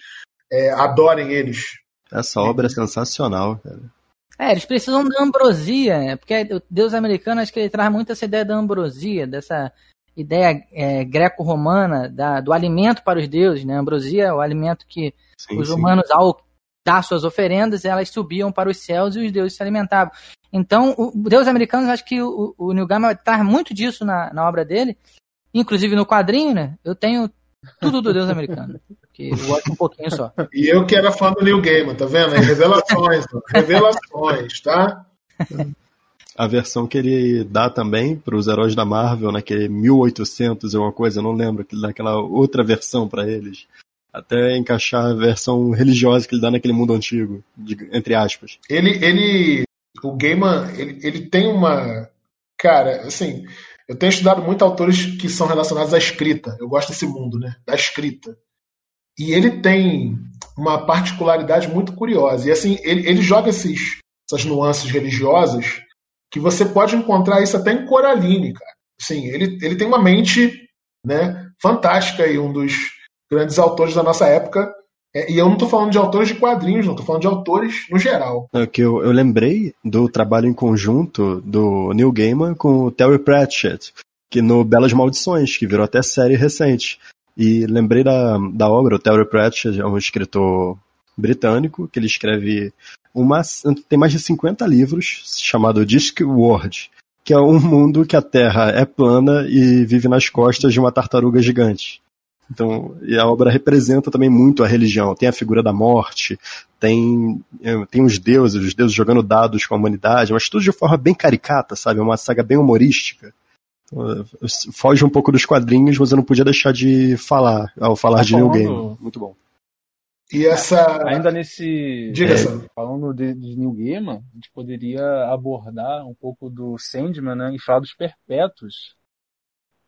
é, adorem eles. Essa obra é sensacional, cara. É, eles precisam da ambrosia, né? porque o Deus americano acho que ele traz muito essa ideia da ambrosia, dessa ideia é, greco-romana do alimento para os deuses, né? A ambrosia é o alimento que sim, os humanos, sim. ao dar suas oferendas, elas subiam para os céus e os deuses se alimentavam. Então, o Deus americano, acho que o, o Neil Gaiman traz muito disso na, na obra dele, inclusive no quadrinho, né? Eu tenho tudo do Deus americano. Que eu gosto um pouquinho só. E eu que era fã do Neil Gaiman, tá vendo? Revelações, [LAUGHS] revelações, tá? A versão que ele dá também para os heróis da Marvel, naquele 1800 ou uma coisa, eu não lembro, que ele dá aquela outra versão para eles. Até encaixar a versão religiosa que ele dá naquele mundo antigo, de, entre aspas. Ele, ele, o Gaiman, ele, ele tem uma. Cara, assim, eu tenho estudado muito autores que são relacionados à escrita. Eu gosto desse mundo, né? Da escrita. E ele tem uma particularidade muito curiosa. E assim, ele, ele joga esses, essas nuances religiosas que você pode encontrar isso até em Coraline, cara. Sim, ele, ele tem uma mente né, fantástica e um dos grandes autores da nossa época. É, e eu não estou falando de autores de quadrinhos, não estou falando de autores no geral. É que eu, eu lembrei do trabalho em conjunto do Neil Gaiman com o Terry Pratchett, que no Belas Maldições, que virou até série recente. E lembrei da, da obra, o Terry Pratchett é um escritor britânico, que ele escreve uma, tem mais de 50 livros, chamado Discworld, que é um mundo que a Terra é plana e vive nas costas de uma tartaruga gigante. Então, e a obra representa também muito a religião. Tem a figura da morte, tem, é, tem os deuses, os deuses jogando dados com a humanidade, mas tudo de forma bem caricata, sabe? É uma saga bem humorística. Foge um pouco dos quadrinhos, mas eu não podia deixar de falar ao falar tá de New Game. Muito bom. E essa. Ainda nesse. Diga, é, falando de, de New Gaiman, a gente poderia abordar um pouco do Sandman, né? E falar dos perpétuos.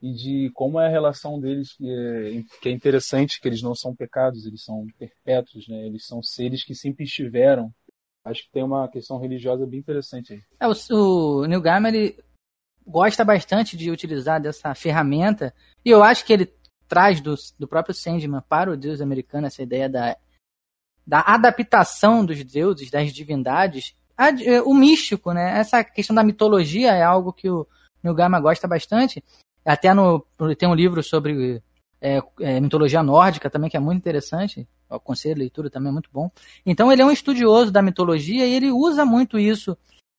E de como é a relação deles, que é, que é interessante, que eles não são pecados, eles são perpétuos, né? Eles são seres que sempre estiveram. Acho que tem uma questão religiosa bem interessante aí. É, o, o Neil Gaiman, ele gosta bastante de utilizar dessa ferramenta. E eu acho que ele traz do, do próprio Sandman para o Deus americano essa ideia da da adaptação dos deuses, das divindades, a, o místico, né? Essa questão da mitologia é algo que o Neil Gaiman gosta bastante. Até no, tem um livro sobre é, é, mitologia nórdica também, que é muito interessante. O conselho de leitura também é muito bom. Então ele é um estudioso da mitologia e ele usa muito isso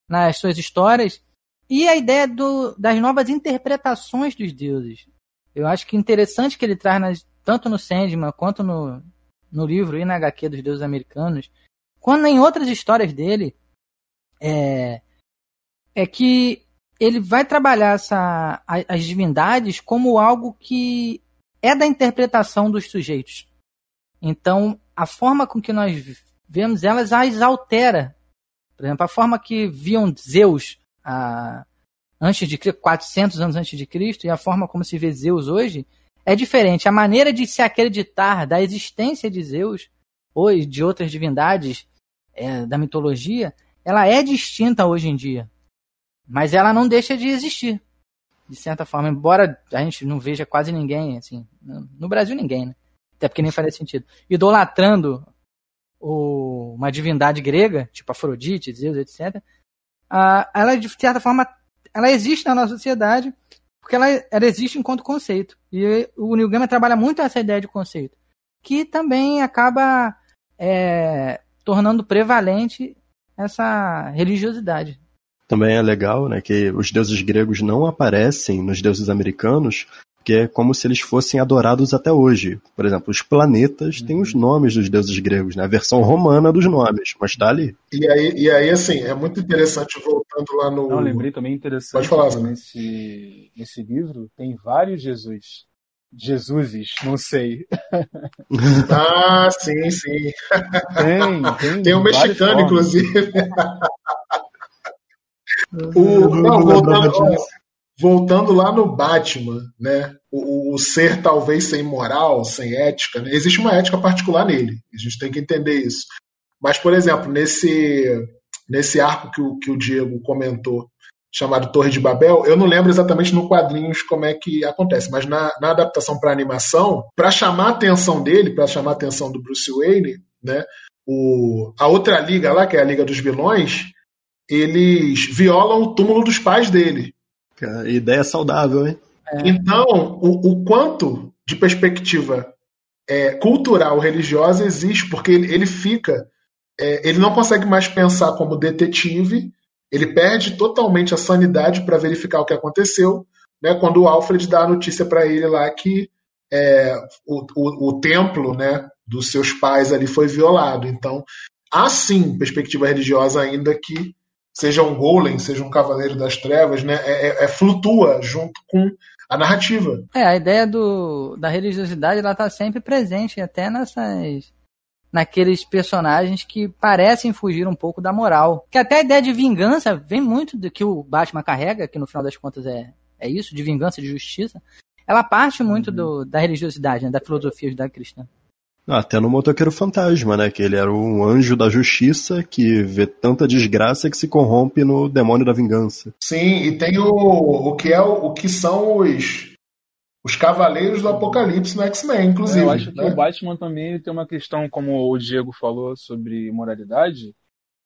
nas suas histórias. E a ideia do, das novas interpretações dos deuses. Eu acho que interessante que ele traz nas, tanto no Sandman quanto no, no livro e na HQ dos deuses americanos, quando em outras histórias dele, é, é que ele vai trabalhar essa, as divindades como algo que é da interpretação dos sujeitos. Então, a forma com que nós vemos elas as altera. Por exemplo, a forma que viam Zeus a, antes de 400 anos antes de Cristo e a forma como se vê Zeus hoje é diferente. A maneira de se acreditar da existência de Zeus ou de outras divindades é, da mitologia, ela é distinta hoje em dia. Mas ela não deixa de existir, de certa forma. Embora a gente não veja quase ninguém, assim, no Brasil ninguém, né? Até porque nem faria sentido. Idolatrando o, uma divindade grega, tipo Afrodite, Zeus, etc. Uh, ela, de certa forma, ela existe na nossa sociedade, porque ela, ela existe enquanto conceito. E o Neil Gaiman trabalha muito essa ideia de conceito, que também acaba é, tornando prevalente essa religiosidade. Também é legal, né, que os deuses gregos não aparecem nos deuses americanos, que é como se eles fossem adorados até hoje. Por exemplo, os planetas têm os nomes dos deuses gregos, né? A versão romana dos nomes, mas tá ali. E aí, e aí assim, é muito interessante voltando lá no. Não, lembrei também interessante Pode falar, nesse, nesse livro tem vários Jesus. Jesuses, não sei. Ah, sim, sim. Tem, tem. Tem um mexicano, formas. inclusive. O, não, voltando, voltando lá no Batman, né? O, o ser talvez sem moral, sem ética, né? existe uma ética particular nele. A gente tem que entender isso. Mas, por exemplo, nesse, nesse arco que o, que o Diego comentou, chamado Torre de Babel, eu não lembro exatamente no quadrinhos como é que acontece, mas na, na adaptação para animação, para chamar a atenção dele, para chamar a atenção do Bruce Wayne, né? O, a outra liga lá, que é a Liga dos Vilões, eles violam o túmulo dos pais dele. Cara, ideia saudável, hein? Então, o, o quanto de perspectiva é, cultural, religiosa existe, porque ele, ele fica. é, ele não consegue mais pensar como detetive, ele perde totalmente a sanidade para verificar o que aconteceu, né, quando o Alfred dá a notícia para ele lá que é, o, o, o templo né, dos seus pais ali foi violado. Então, há sim perspectiva religiosa ainda que seja um golem, seja um cavaleiro das trevas, né, é, é- é- flutua junto com a narrativa. É, a ideia do, da religiosidade ela tá sempre presente, até nessas. naqueles personagens que parecem fugir um pouco da moral. Que até a ideia de vingança vem muito do que o Batman carrega, que no final das contas é, é isso, de vingança, de justiça. Ela parte muito do, da religiosidade, né, da filosofia judaico-cristã. Ah, Até no Motoqueiro Fantasma, né? Que ele era um anjo da justiça que vê tanta desgraça que se corrompe no demônio da vingança. Sim, e tem o, o que é o, que são os os cavaleiros do Apocalipse no X-Men, inclusive. Eu acho que né? o Batman também tem uma questão, como o Diego falou sobre moralidade,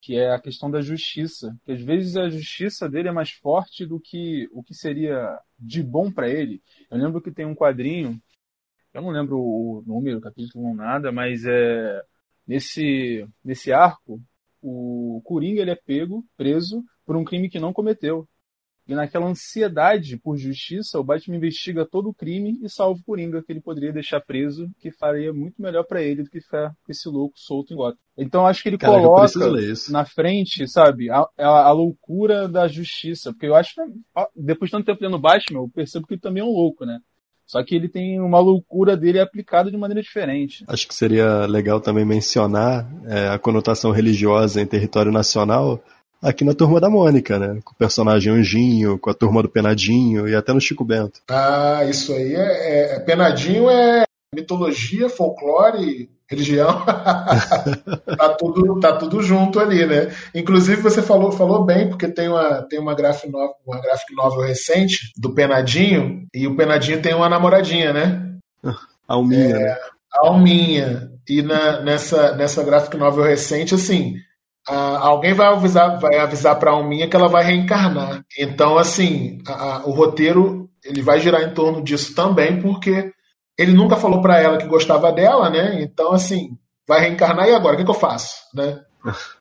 que é a questão da justiça. Que às vezes a justiça dele é mais forte do que o que seria de bom para ele. Eu lembro que tem um quadrinho, eu não lembro o número, capítulo, nada, mas é nesse nesse arco o Coringa ele é pego, preso por um crime que não cometeu. E naquela ansiedade por justiça, o Batman investiga todo o crime e salva o Coringa, que ele poderia deixar preso, que faria muito melhor pra ele do que ficar com esse louco solto em Gotham. Então acho que ele coloca na frente, sabe, a, a, a loucura da justiça. Porque eu acho que, depois de tanto tempo lendo Batman, eu percebo que ele também é um louco, né? Só que ele tem uma loucura dele aplicada de maneira diferente. Acho que seria legal também mencionar é, a conotação religiosa em território nacional aqui na Turma da Mônica, né? Com o personagem Anjinho, com a Turma do Penadinho e até no Chico Bento. Ah, isso aí é, é- é- Penadinho é mitologia, folclore, religião. [LAUGHS] tá, tudo, tá tudo junto ali, né? Inclusive, você falou, falou bem, porque tem uma, tem uma, graphic novel, uma graphic novel recente do Penadinho, e o Penadinho tem uma namoradinha, né? Alminha, né? A Alminha. E na- nessa, nessa graphic novel recente, assim, a- alguém vai avisar, vai avisar pra Alminha que ela vai reencarnar. Então, assim, a- a- o roteiro ele vai girar em torno disso também, porque ele nunca falou pra ela que gostava dela, né? Então, assim, vai reencarnar e agora? O que, que eu faço? Né? [LAUGHS]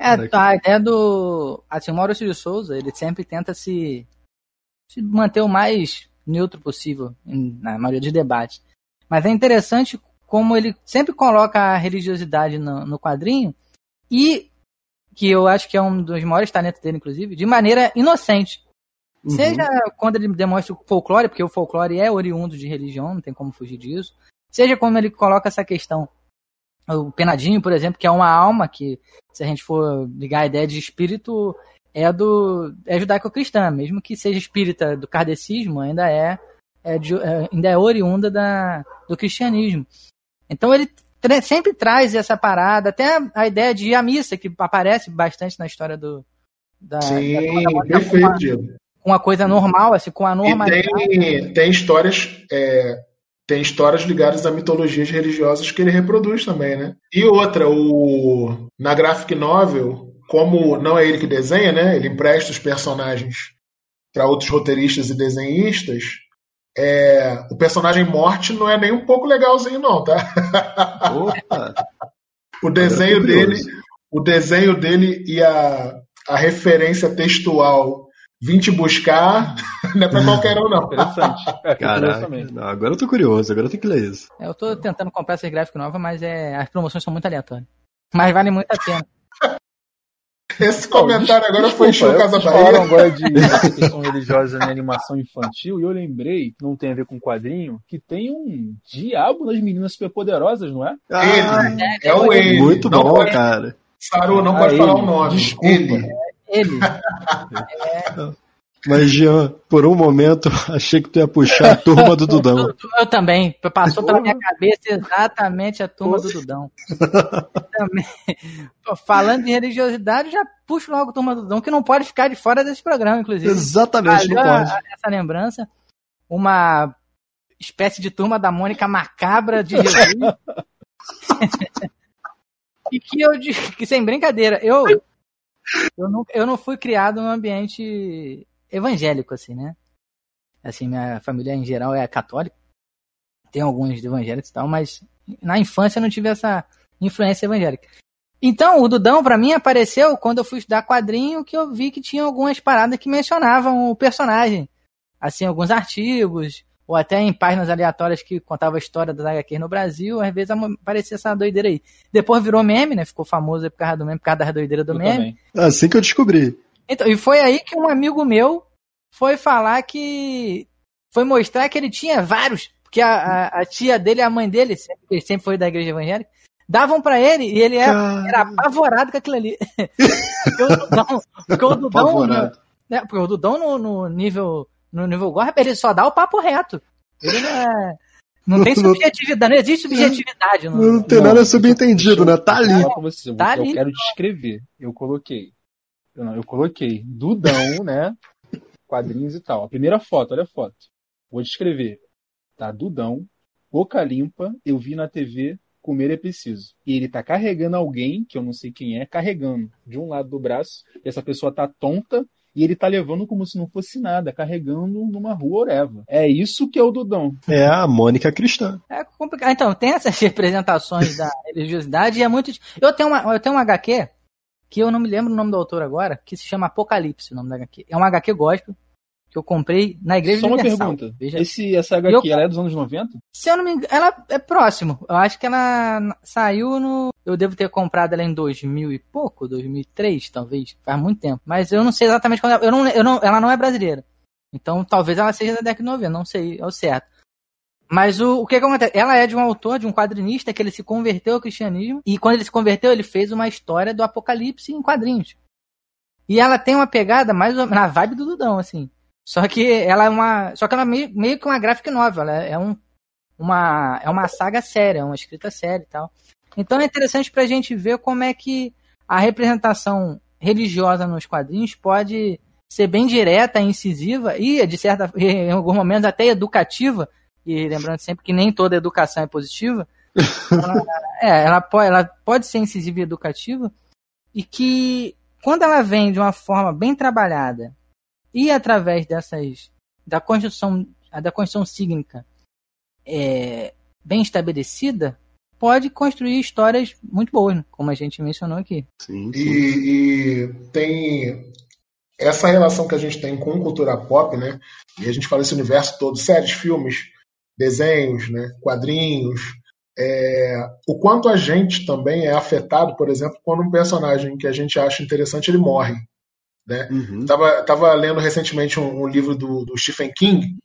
É, Caraca. a ideia do. Assim, o Maurício de Souza, ele sempre tenta se, se manter o mais neutro possível em- na maioria dos debates. Mas é interessante como ele sempre coloca a religiosidade no, no quadrinho e, que eu acho que é um dos maiores talentos dele, inclusive, de maneira inocente. Uhum. Seja quando ele demonstra o folclore, porque o folclore é oriundo de religião, não tem como fugir disso. Seja como ele coloca essa questão. O Penadinho, por exemplo, que é uma alma que, se a gente for ligar a ideia de espírito, é do é judaico-cristã, mesmo que seja espírita do kardecismo, ainda é, é de- é- ainda é oriunda da, do cristianismo. Então ele tra- sempre traz essa parada, até a ideia de ir à missa, que aparece bastante na história do da, Sim, da com perfeito, Diego. Com uma coisa normal, assim, com a E normalidade. tem, tem histórias. é, tem histórias ligadas a mitologias religiosas que ele reproduz também, né? E outra, o na graphic novel, como não é ele que desenha, né? Ele empresta os personagens para outros roteiristas e desenhistas. é, o personagem morte não é nem um pouco legalzinho, não, tá? Opa! [LAUGHS] O desenho dele, o desenho dele e a, a referência textual vim te buscar, [LAUGHS] não é pra qualquer um, não. Interessante. É, Caraca, não, agora eu tô curioso, agora eu tenho que ler isso. Eu tô tentando comprar essas gráficas novas, mas é, as promoções são muito aleatórias. Mas vale muito a pena. [LAUGHS] Esse comentário agora foi Desculpa, Casa vocês falaram Bahia. agora de [LAUGHS] questão religiosa na animação infantil e eu lembrei, não tem a ver com quadrinho, que tem um diabo nas meninas superpoderosas, não é? Ele, é o ele. Muito Não bom, pode- cara. Saru, não Ah, pode falar ele. o nome. Desculpa. Ele. Ele. Mas, Jean, por um momento [LAUGHS] achei que tu ia puxar a turma do Dudão. Eu também. Passou pela minha cabeça exatamente a turma do Dudão. também. Falando de religiosidade, já puxo logo a turma do Dudão, que não pode ficar de fora desse programa, inclusive. Exatamente, não Valeu a- pode. essa lembrança. Uma espécie de turma da Mônica macabra de Jesus. [LAUGHS] e que eu que sem brincadeira, eu eu não, eu não fui criado num ambiente evangélico assim, né? Assim, minha família em geral é católica. Tem alguns evangélicos e tal, mas na infância eu não tive essa influência evangélica. Então, o Dudão, pra mim, apareceu quando eu fui estudar quadrinho, que eu vi que tinha algumas paradas que mencionavam o personagem. Assim, alguns artigos, ou até em páginas aleatórias que contavam a história das HQs no Brasil, às vezes aparecia essa doideira aí. Depois virou meme, né? Ficou famoso por causa do meme, por causa da doideira do Eu meme. também. Assim que eu descobri. Então, e foi aí que um amigo meu foi falar que. Foi mostrar que ele tinha vários. Porque a, a- a tia dele e a mãe dele, sempre, ele sempre foi da igreja evangélica, davam pra ele e ele era, Cara. era apavorado com aquilo ali. [LAUGHS] porque o Dudão. Porque o [LAUGHS] Dudão, né, porque o Dudão no, no nível. No nível gore, ele só dá o papo reto. Ele não é. Não tem [LAUGHS] subjetividade, não existe subjetividade. No, Não tem nada subentendido, né? Tá ali. você, Tá eu ali. quero descrever. Eu coloquei. Eu, não, eu coloquei Dudão, [LAUGHS] né? Quadrinhos e tal. A primeira foto, olha a foto. Vou descrever. Tá, Dudão, boca limpa, eu vi na TV, comer é preciso. E ele tá carregando alguém, que eu não sei quem é, carregando de um lado do braço, e essa pessoa tá tonta, e ele tá levando como se não fosse nada, carregando numa rua oreva. É isso que é o Dudão. É a Mônica cristã. É complicado. Então, tem essas [LAUGHS] representações da religiosidade e é muito. Eu tenho uma, eu tenho uma HQ que eu não me lembro o nome do autor agora, que se chama Apocalipse, o nome da HQ. É uma HQ gospel que eu comprei na Igreja Só uma Universal. pergunta. Veja, Esse, essa HQ, ela é dos anos 90? se eu não me engano, ela é próximo. Eu acho que ela saiu no. Eu devo ter comprado ela em 2000 e pouco, 2003, talvez. Faz muito tempo. Mas eu não sei exatamente quando ela. Eu não, eu não, ela não é brasileira. Então talvez ela seja da década de 90, não sei, é o certo. Mas o, o que, que acontece? Ela é de um autor, de um quadrinista, que ele se converteu ao cristianismo. E quando ele se converteu, ele fez uma história do apocalipse em quadrinhos. E ela tem uma pegada mais ou- na vibe do Dudão, assim. Só que ela é uma. Só que ela é meio, meio que uma graphic novel. Ela é, um, uma, é uma saga séria, uma escrita séria e tal. Então é interessante pra gente ver como é que a representação religiosa nos quadrinhos pode ser bem direta, incisiva e, de certa [LAUGHS] em alguns momentos, até educativa. E lembrando sempre que nem toda educação é positiva. ela, [LAUGHS] é, ela pode, ela pode ser incisiva e educativa. E que, quando ela vem de uma forma bem trabalhada e através dessas. da construção, da construção sígnica é, bem estabelecida, pode construir histórias muito boas, como a gente mencionou aqui. Sim, sim. E, e tem essa relação que a gente tem com cultura pop, né? E a gente fala esse universo todo, séries, filmes, desenhos, né? quadrinhos. é, o quanto a gente também é afetado, por exemplo, quando um personagem que a gente acha interessante ele morre. Né? Uhum. Tava, tava lendo recentemente um, um livro do, do Stephen King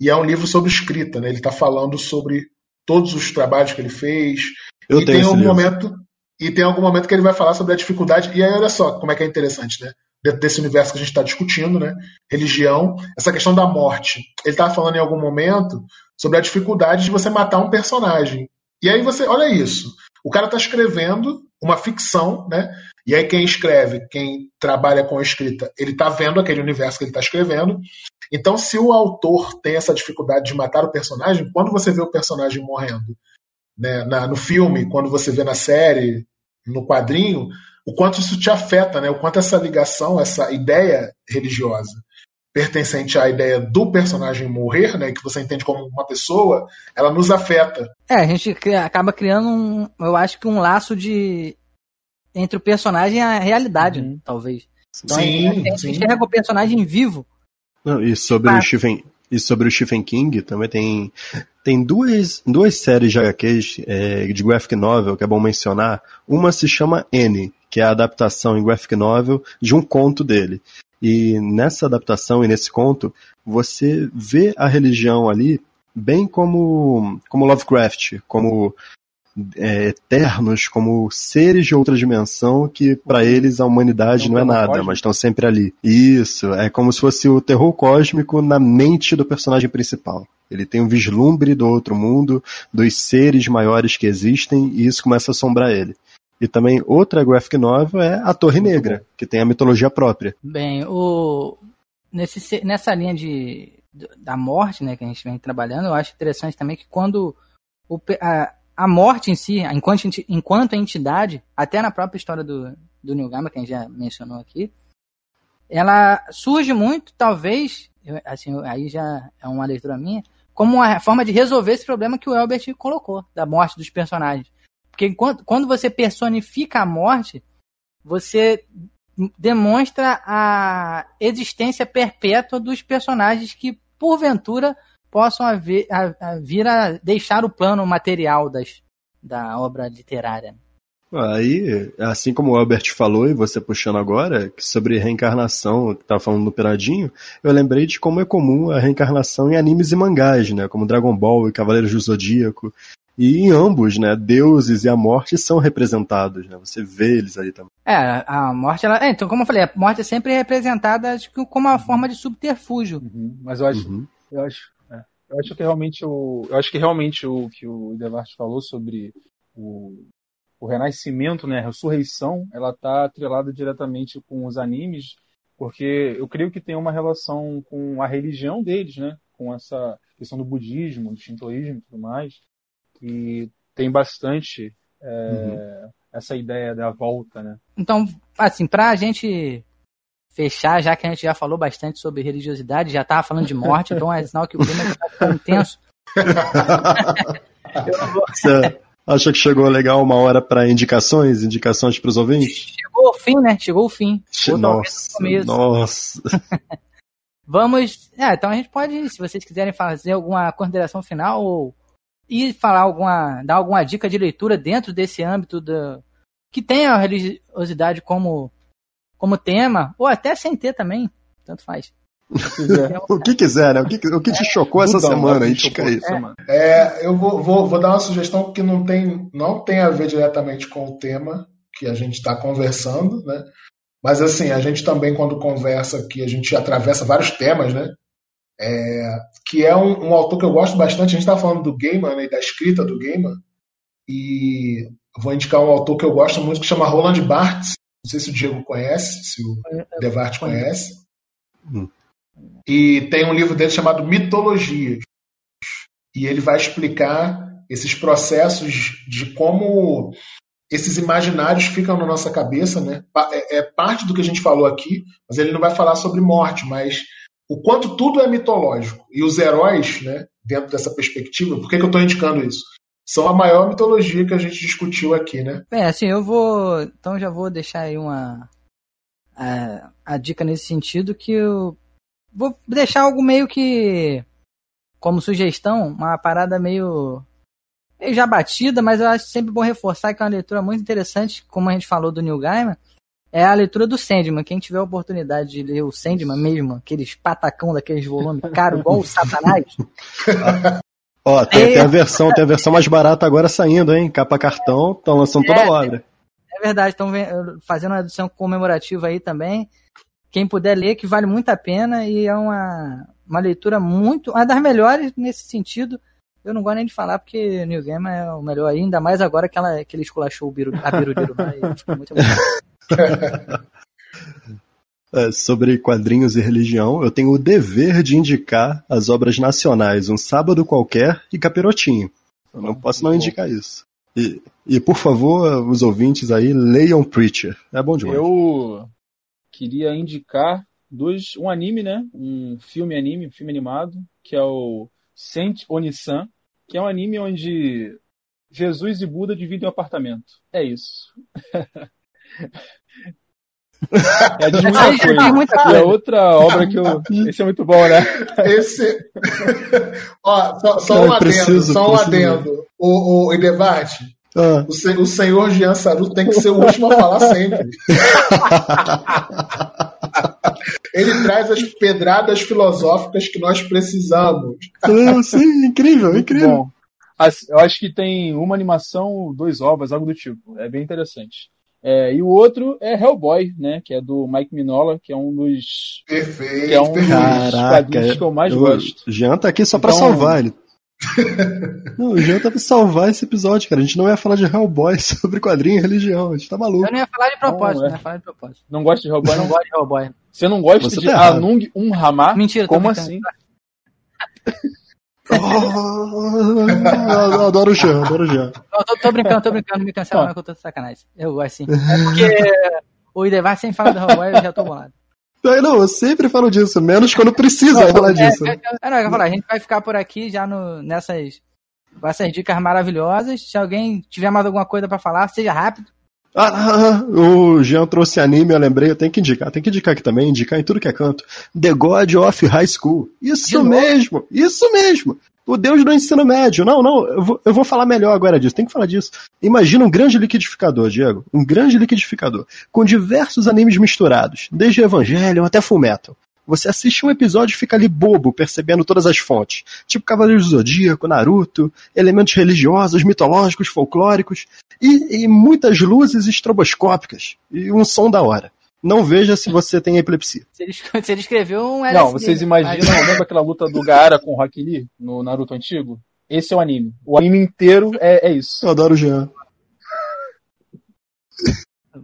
e é um livro sobre escrita, né? Ele está falando sobre todos os trabalhos que ele fez, Eu e tem algum livro. momento e tem algum momento que ele vai falar sobre a dificuldade e aí olha só como é que é interessante né dentro desse universo que a gente está discutindo né religião essa questão da morte ele estava falando em algum momento sobre a dificuldade de você matar um personagem e aí você olha isso o cara está escrevendo uma ficção né e aí quem escreve quem trabalha com escrita ele está vendo aquele universo que ele está escrevendo então se o autor tem essa dificuldade de matar o personagem quando você vê o personagem morrendo né, na- no filme, quando você vê na série, no quadrinho, o quanto isso te afeta, né? O quanto essa ligação, essa ideia religiosa pertencente à ideia do personagem morrer, né, que você entende como uma pessoa, ela nos afeta. É, a gente acaba criando um, eu acho que um laço de entre o personagem e a realidade, Uhum. talvez. Então, Sim, a gente sim. enxerga o personagem vivo. Não, e sobre o Stephen e sobre o Stephen King também tem tem duas, duas séries de HQs é, de graphic novel que é bom mencionar. Uma se chama N, que é a adaptação em graphic novel de um conto dele. E nessa adaptação e nesse conto, você vê a religião ali bem como como Lovecraft, como é, eternos, como seres de outra dimensão que para eles a humanidade um não é nada, cósmico? mas estão sempre ali. Isso, é como se fosse o terror cósmico na mente do personagem principal. Ele tem um vislumbre do outro mundo, dos seres maiores que existem, e isso começa a assombrar ele. E também outra graphic novel é A Torre Muito Negra, que tem a mitologia própria. Bem, o nesse se- nessa linha de da morte, né, que a gente vem trabalhando, eu acho interessante também que quando o, a, a morte em si, enquanto, enquanto entidade, até na própria história do, do Neil Gaiman, que a gente já mencionou aqui, ela surge muito, talvez, assim, aí já é uma leitura minha, como uma forma de resolver esse problema que o Elbert colocou, da morte dos personagens. Porque enquanto, quando você personifica a morte, você demonstra a existência perpétua dos personagens que, porventura, possam haver, a, a vir a deixar o plano material das, da obra literária. Aí, assim como o Albert falou e você puxando agora, sobre reencarnação, que tava falando no Piradinho, eu lembrei de como é comum a reencarnação em animes e mangás, né? Como Dragon Ball e Cavaleiros do Zodíaco. E em ambos, né? Deuses e a morte são representados, né? Você vê eles ali também. É, a morte, ela. é, então, como eu falei, a morte é sempre representada como uma forma de subterfúgio. Uhum. Mas eu acho, Uhum. eu acho, eu acho que realmente o, eu acho que realmente o que o Devart falou sobre o, o renascimento, né, a ressurreição, ela está atrelada diretamente com os animes, porque eu creio que tem uma relação com a religião deles, né, com essa questão do budismo, do shintoísmo e tudo mais, que tem bastante é, essa ideia da volta, né. Então, assim, pra gente fechar, já que a gente já falou bastante sobre religiosidade, já tava falando de morte, então é sinal que o clima já tá ficando tenso. [LAUGHS] Você acha que chegou legal uma hora para indicações? Indicações para os ouvintes? Chegou o fim, né? Chegou o fim. Ou talvez Nossa, nossa. [LAUGHS] Vamos. É, então a gente pode, se vocês quiserem fazer alguma consideração final ou e falar alguma, dar alguma dica de leitura dentro desse âmbito da que tenha a religiosidade como como tema ou até sem ter também, tanto faz. Quiser. [LAUGHS] O que quiser, né? O que, o que te chocou essa semana? o que Indica chocou aí. essa semana? É, eu vou, vou, vou dar uma sugestão que não tem, não tem a ver diretamente com o tema que a gente está conversando, né? Mas assim, a gente também, quando conversa aqui, a gente atravessa vários temas, né? É, que é um, um autor que eu gosto bastante. A gente está falando do Gaiman né, e da escrita do Gaiman. E vou indicar um autor que eu gosto muito que chama Roland Barthes. Não sei se o Diego conhece, se o Devart conhece. Hum. E tem um livro dele chamado Mitologia. E ele vai explicar esses processos de como esses imaginários ficam na nossa cabeça, né? É, é parte do que a gente falou aqui, mas ele não vai falar sobre morte, mas o quanto tudo é mitológico. E os heróis, né, dentro dessa perspectiva, por que, que eu estou indicando isso? São a maior mitologia que a gente discutiu aqui, né? Bem, assim, eu vou. Então já vou deixar aí uma. A, a dica nesse sentido que eu vou deixar algo meio que. Como sugestão, uma parada meio. meio já batida, mas eu acho sempre bom reforçar que é uma leitura muito interessante, como a gente falou do Neil Gaiman. É a leitura do Sandman. Quem tiver a oportunidade de ler o Sandman mesmo, aqueles patacão daqueles volumes caro, igual o Satanás, [LAUGHS] Ó, tem, tem a versão, tem a versão mais barata agora saindo, hein? Capa cartão, estão lançando toda a obra. É verdade, estão fazendo uma edição comemorativa aí também. Quem puder ler, que vale muito a pena e é uma, uma leitura muito. Uma das melhores nesse sentido. Eu não gosto nem de falar porque New Game é o melhor aí, ainda mais agora que, ela, que ele esculachou o Biru, a lá e ficou muito. [LAUGHS] É, sobre quadrinhos e religião, eu tenho o dever de indicar as obras nacionais Um Sábado Qualquer e Capirotinho. Eu não posso não indicar isso. E, e, por favor, os ouvintes aí, leiam Preacher. É bom demais. Eu queria indicar dois, um anime, né? Um filme anime, um filme animado, que é o Saint Onisan, que é um anime onde Jesus e Buda dividem um apartamento. É isso. [LAUGHS] É de Aí muita coisa. tem muita E a outra obra que eu. Esse é muito bom, né? Esse. [LAUGHS] Ó, só, só Não, um adendo, preciso, só um preciso. adendo. O, o Idevate, Ah, o, se- o senhor Jean Saruto tem que ser o último a falar sempre. [LAUGHS] Ele traz as pedradas filosóficas que nós precisamos. ah, sim, incrível, Muito incrível. bom. Eu acho que tem uma animação, dois ovos, algo do tipo. É bem interessante. É, e o outro é Hellboy, né? Que é do Mike Minola, que é um dos, Perfeito, que é um dos. Caraca, quadrinhos que eu mais o gosto. Jean tá aqui só pra Então- salvar ele. [LAUGHS] Não, o Jean tá pra salvar esse episódio, cara. A gente não ia falar de Hellboy [LAUGHS] sobre quadrinho e religião. A gente tá maluco. Eu não ia falar de propósito, Não, é. não ia falar de propósito. Não gosta de Hellboy, Eu não gosto de Hellboy. Você não gosta Você de tá. Anung Unhamar? Mentira, Como assim? [LAUGHS] Oh, eu adoro o Jean, adoro o Jean. Não, tô, tô brincando, tô brincando, não me cancela não que eu tô de sacanagem. Eu gosto sim. É porque o Idevar sempre fala do Hellboy, eu já tô bolado. Não, não, eu sempre falo disso, menos quando precisa falar disso. É, é, não, eu ia falar, a gente vai ficar por aqui já no, nessas, com essas dicas maravilhosas. Se alguém tiver mais alguma coisa pra falar, seja rápido. Ah, ah, ah, o Jean trouxe anime, eu lembrei, eu tenho que indicar, tem que indicar aqui também, indicar em tudo que é canto. The God of High School. Isso mesmo, isso mesmo. O Deus do ensino médio. Não, não, eu vou, eu vou falar melhor agora disso, tem que falar disso. Imagina um grande liquidificador, Diego. Um grande liquidificador, com diversos animes misturados, desde Evangelho até Fullmetal. Você assiste um episódio e fica ali bobo, percebendo todas as fontes. Tipo Cavaleiros do Zodíaco, Naruto, elementos religiosos, mitológicos, folclóricos e, e muitas luzes estroboscópicas e um som da hora. Não veja se você tem epilepsia. [LAUGHS] Se ele, se ele escreveu um LSD. Não, vocês imaginam, lembra aquela luta do Gaara com o Rock Lee no Naruto antigo? Esse é o anime. O anime inteiro é, é isso. Eu adoro o Jean.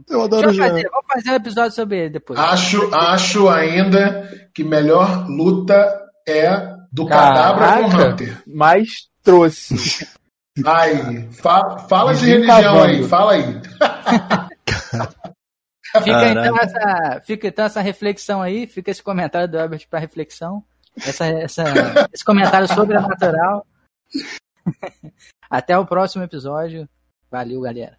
Eu adoro Deixa eu fazer, vamos fazer um episódio sobre ele depois. Acho, acho ainda que melhor luta é do Cadabra com. Hunter. Mas trouxe. Aí, fa- fala de religião aí, fala aí. Fica então, essa, fica então essa reflexão aí, fica esse comentário do Albert para reflexão. Essa, essa, [LAUGHS] esse comentário sobre a natural. [LAUGHS] Até o próximo episódio. Valeu, galera.